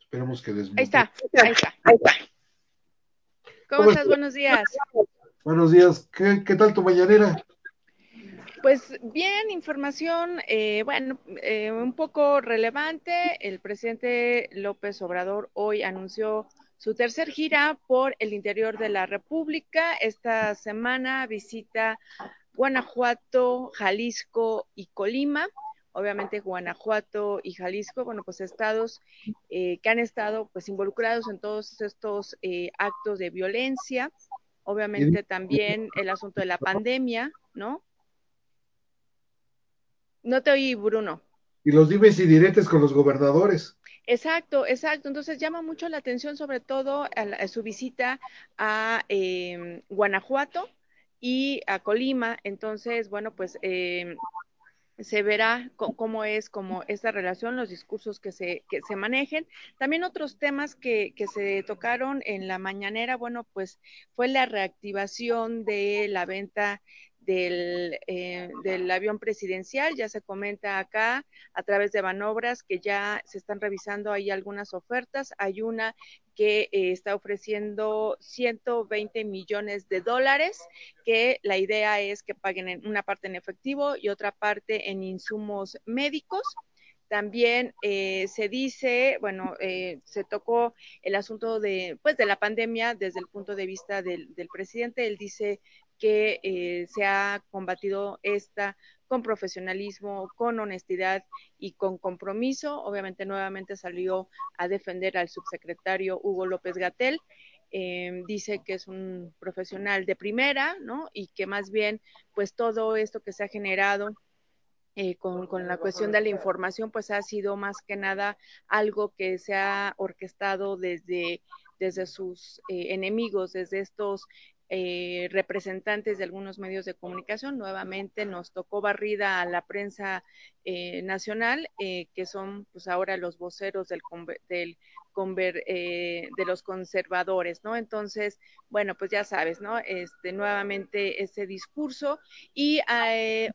Esperemos que desmute. Ahí está, ahí está, ahí está. ¿Cómo, estás? Buenos días. Buenos días. ¿Qué, ¿Qué tal tu mañanera? Pues bien, información, eh, bueno, eh, un poco relevante. El presidente López Obrador hoy anunció su tercer gira por el interior de la República. Esta semana visita Guanajuato, Jalisco y Colima. Obviamente Guanajuato y Jalisco, bueno, pues estados eh, que han estado pues involucrados en todos estos actos de violencia. Obviamente también el asunto de la pandemia, ¿no? No te oí, Bruno. Y los dimes y diretes con los gobernadores. Exacto, exacto. Entonces llama mucho la atención, sobre todo a, su visita a em, Guanajuato y a Colima. Entonces, bueno, pues eh, se verá cómo es como esta relación, los discursos que se, que se manejen. También otros temas que, que se tocaron en la mañanera, bueno, pues fue la reactivación de la venta del, eh, del, avión presidencial. Ya se comenta acá a través de Banobras que ya se están revisando ahí algunas ofertas. Hay una que eh, está ofreciendo 120 millones de dólares, que la idea es que paguen en una parte en efectivo y otra parte en insumos médicos. También eh, se dice, bueno, eh, se tocó el asunto de, pues, de la pandemia desde el punto de vista del, del presidente. Él dice que eh, se ha combatido esta con profesionalismo, con honestidad y con compromiso. Obviamente nuevamente salió a defender al subsecretario Hugo López Gatel. Eh, dice que es un profesional de primera, ¿no? Y que más bien, pues todo esto que se ha generado eh, con, con, la cuestión de la información, pues ha sido más que nada algo que se ha orquestado desde, desde sus enemigos, desde estos eh, representantes de algunos medios de comunicación. Nuevamente nos tocó barrida a la prensa eh, nacional, eh, que son pues ahora los voceros del, del eh, de los conservadores, ¿no? Entonces, bueno, pues ya sabes, ¿no? Este, nuevamente ese discurso y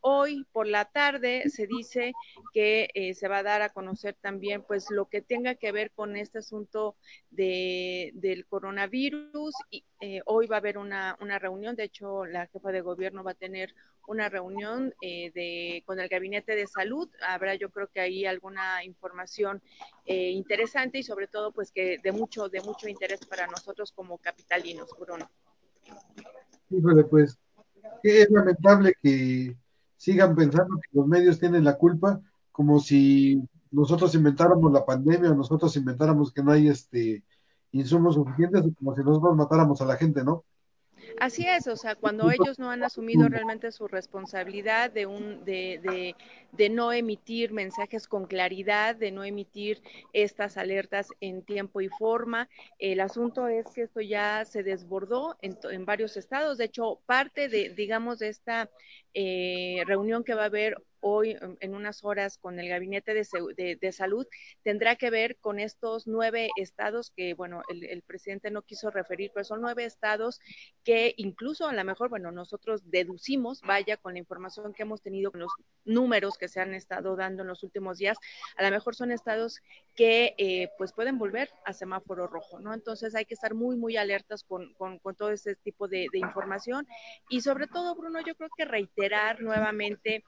hoy por la tarde se dice que se va a dar a conocer también, pues, lo que tenga que ver con este asunto de, del coronavirus y hoy va a haber una, una reunión, de hecho, la jefa de gobierno va a tener una reunión eh, de, con el Gabinete de Salud. Habrá yo creo que ahí alguna información eh, interesante y sobre todo pues que de mucho, de mucho interés para nosotros como capitalinos, Bruno. Híjole, pues es lamentable que sigan pensando que los medios tienen la culpa, como si nosotros inventáramos la pandemia nosotros inventáramos que no hay este insumos suficientes, como si nosotros matáramos a la gente, ¿no? Así es, o sea, cuando ellos no han asumido realmente su responsabilidad de, un, de, de, de, no emitir mensajes con claridad, de no emitir estas alertas en tiempo y forma, el asunto es que esto ya se desbordó en, en varios estados. De hecho, parte de, digamos, de esta eh, reunión que va a haber hoy en unas horas con el Gabinete de, Salud tendrá que ver con estos nueve estados que, bueno, el, presidente no quiso referir, pero son nueve estados que incluso a lo mejor, bueno, nosotros deducimos, vaya, con la información que hemos tenido, con los números que se han estado dando en los últimos días, a lo mejor son estados que eh, pues pueden volver a semáforo rojo, ¿no? Entonces hay que estar muy, muy alertas con, con, todo ese tipo de, de información y sobre todo, Bruno, yo creo que reiterar nuevamente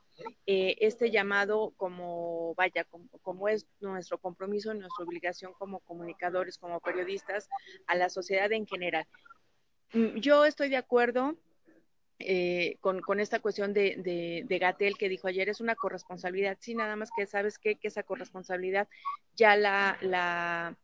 eh, este llamado como, vaya, como, es nuestro compromiso, nuestra obligación como comunicadores, como periodistas, a la sociedad en general. Mm, yo estoy de acuerdo eh, con, con, esta cuestión de, de, Gatel que dijo ayer, es una corresponsabilidad, sí, nada más que sabes qué? que esa corresponsabilidad ya la, la,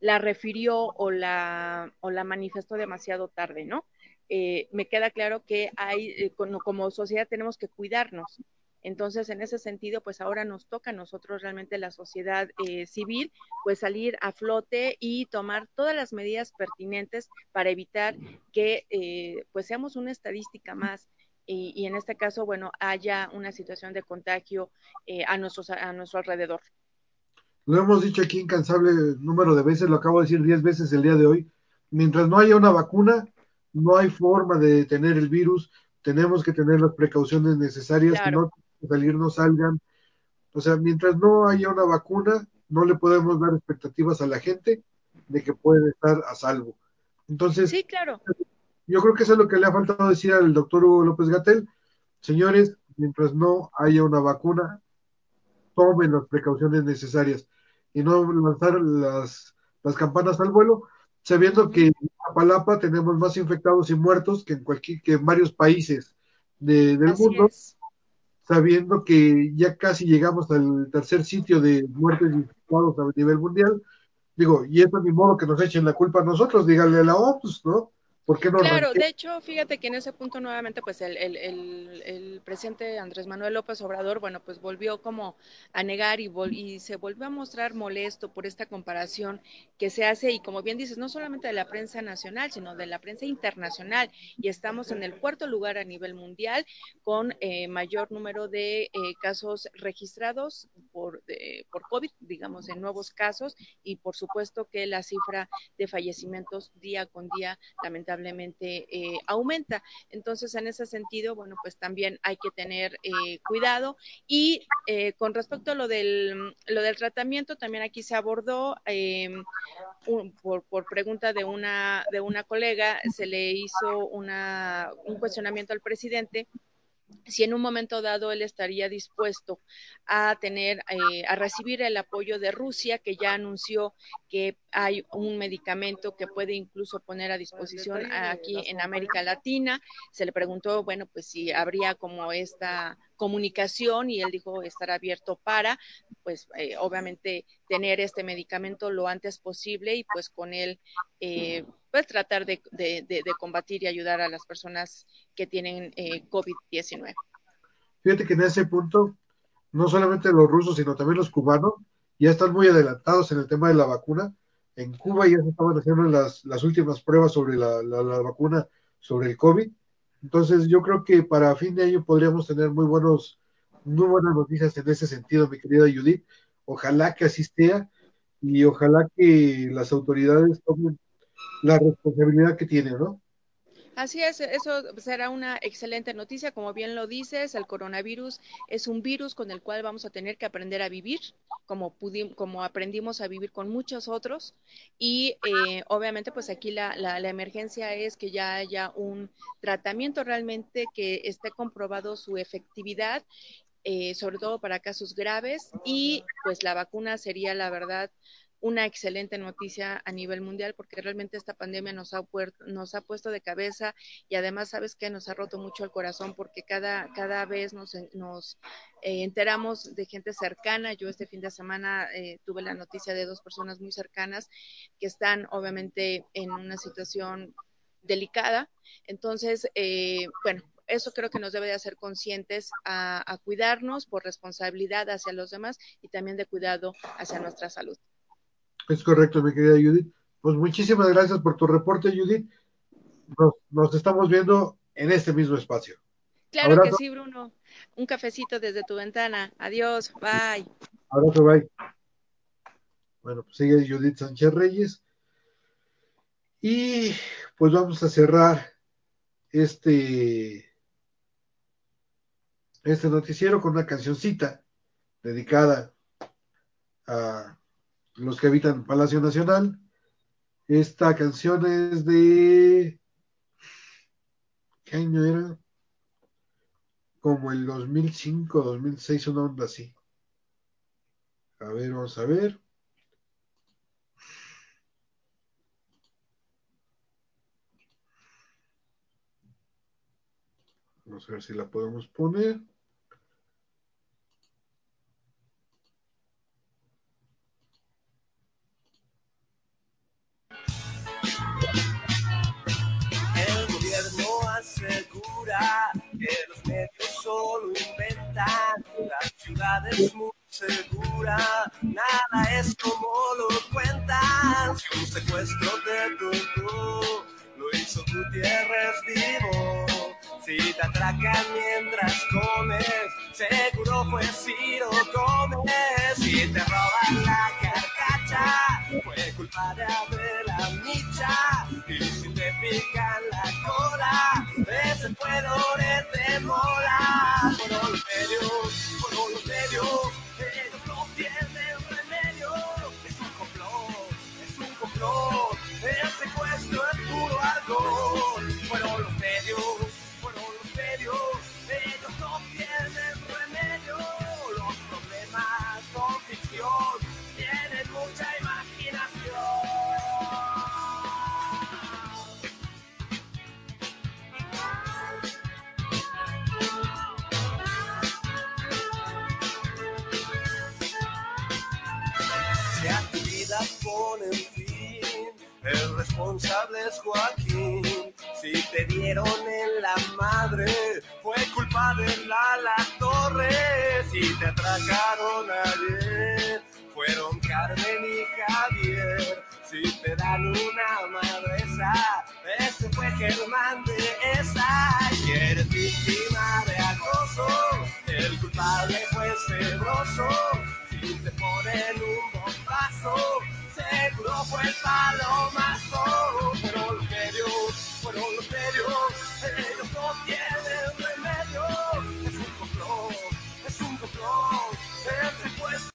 la refirió o la, o la manifestó demasiado tarde, ¿no? Eh, me queda claro que hay, como, como sociedad tenemos que cuidarnos, entonces, en ese sentido, pues ahora nos toca a nosotros realmente la sociedad eh, civil, pues salir a flote y tomar todas las medidas pertinentes para evitar que eh, pues seamos una estadística más. Y, en este caso, bueno, haya una situación de contagio eh, a, nuestros, a nuestro alrededor. Lo hemos dicho aquí incansable número de veces, lo acabo de decir diez veces el día de hoy. Mientras no haya una vacuna, no hay forma de detener el virus. Tenemos que tener las precauciones necesarias, que no salir no salgan. O sea, mientras no haya una vacuna, no le podemos dar expectativas a la gente de que puede estar a salvo. Entonces, sí, claro. Yo creo que eso es lo que le ha faltado decir al doctor Hugo López Gatel. Señores, mientras no haya una vacuna, tomen las precauciones necesarias y no lanzar las, las campanas al vuelo, sabiendo que en Palapa tenemos más infectados y muertos que en cualquier que en varios países de, del mundo sabiendo que ya casi llegamos al tercer sitio de muertes infectados a nivel mundial. Digo, y eso ni modo que nos echen la culpa a nosotros, díganle a la OPS, ¿no? Claro, de hecho, fíjate que en ese punto nuevamente, pues el, el, el, presidente Andrés Manuel López Obrador, bueno, pues volvió como a negar y, y se volvió a mostrar molesto por esta comparación que se hace, y como bien dices, no solamente de la prensa nacional, sino de la prensa internacional, y estamos en el cuarto lugar a nivel mundial con eh, mayor número de eh, casos registrados por, por COVID, digamos, en nuevos casos, y por supuesto que la cifra de fallecimientos día con día, lamentablemente, lamentablemente eh, aumenta. Entonces, en ese sentido, bueno, pues también hay que tener eh, cuidado. Y eh, con respecto a lo del, lo del tratamiento, también aquí se abordó em, por, por, pregunta de una, de una colega, se le hizo una, un cuestionamiento al presidente si en un momento dado él estaría dispuesto a tener, eh, a recibir el apoyo de Rusia, que ya anunció que hay un medicamento que puede incluso poner a disposición aquí en América Latina. Se le preguntó, bueno, pues si habría como esta comunicación y él dijo estar abierto para, pues eh, obviamente tener este medicamento lo antes posible y pues con él, eh, pues tratar de, combatir y ayudar a las personas que tienen eh, COVID-19. Fíjate que en ese punto, no solamente los rusos, sino también los cubanos, ya están muy adelantados en el tema de la vacuna. En Cuba ya se estaban haciendo las, las últimas pruebas sobre la, vacuna sobre el COVID entonces, yo creo que para fin de año podríamos tener muy buenos, muy buenas noticias en ese sentido, mi querida Judith. Ojalá que así sea y ojalá que las autoridades tomen la responsabilidad que tienen, ¿no? Así es, eso será una excelente noticia. Como bien lo dices, el coronavirus es un virus con el cual vamos a tener que aprender a vivir, como, como aprendimos a vivir con muchos otros. Y eh, obviamente, pues aquí la, la, emergencia es que ya haya un tratamiento realmente que esté comprobado su efectividad eh, sobre todo para casos graves y pues la vacuna sería la verdad una excelente noticia a nivel mundial porque realmente esta pandemia nos ha, nos ha puesto de cabeza y además sabes que nos ha roto mucho el corazón porque cada, cada vez nos, nos eh, enteramos de gente cercana. Yo este fin de semana eh, tuve la noticia de dos personas muy cercanas que están obviamente en una situación delicada. Entonces, eh, bueno, eso creo que nos debe de hacer conscientes a, cuidarnos por responsabilidad hacia los demás y también de cuidado hacia nuestra salud. Es correcto, mi querida Judith. Pues muchísimas gracias por tu reporte, Judith. Nos, estamos viendo en este mismo espacio. Claro que sí, Bruno. Un cafecito desde tu ventana. Adiós, bye. Abrazo, bye. Bueno, pues sigue Judith Sánchez Reyes. Y pues vamos a cerrar este, este noticiero con una cancioncita dedicada a los que habitan Palacio Nacional. Esta canción es de... ¿Qué año era? Como el 2005, 2006, una onda así. A ver, vamos a ver. Vamos a ver si la podemos poner. Que los medios solo inventan. La ciudad es muy segura, nada es como lo cuentan. Un secuestro de tu lo hizo Gutiérrez vivo. Si te atracan mientras comes, seguro fue Ciro Gómez. Si te roban la fue culpa de la Micha. Y si te pican la cola, ese fue de Mola. Por los medios, por los medios, ellos no tienen remedio. Es un complot, es un complot. El secuestro es puro alcohol. Tu vida ponen fin el responsable es Joaquín. Si te dieron en la madre, fue culpa de la La Torre. Si te atracaron ayer, fueron Carmen y Javier. Si te dan una madresa, ese fue Germán de esa. Si eres víctima de acoso, el culpable fue Cebroso. Te ponen un bombazo, seguro fue el palomazo. Fueron los medios, fueron los medios, tienen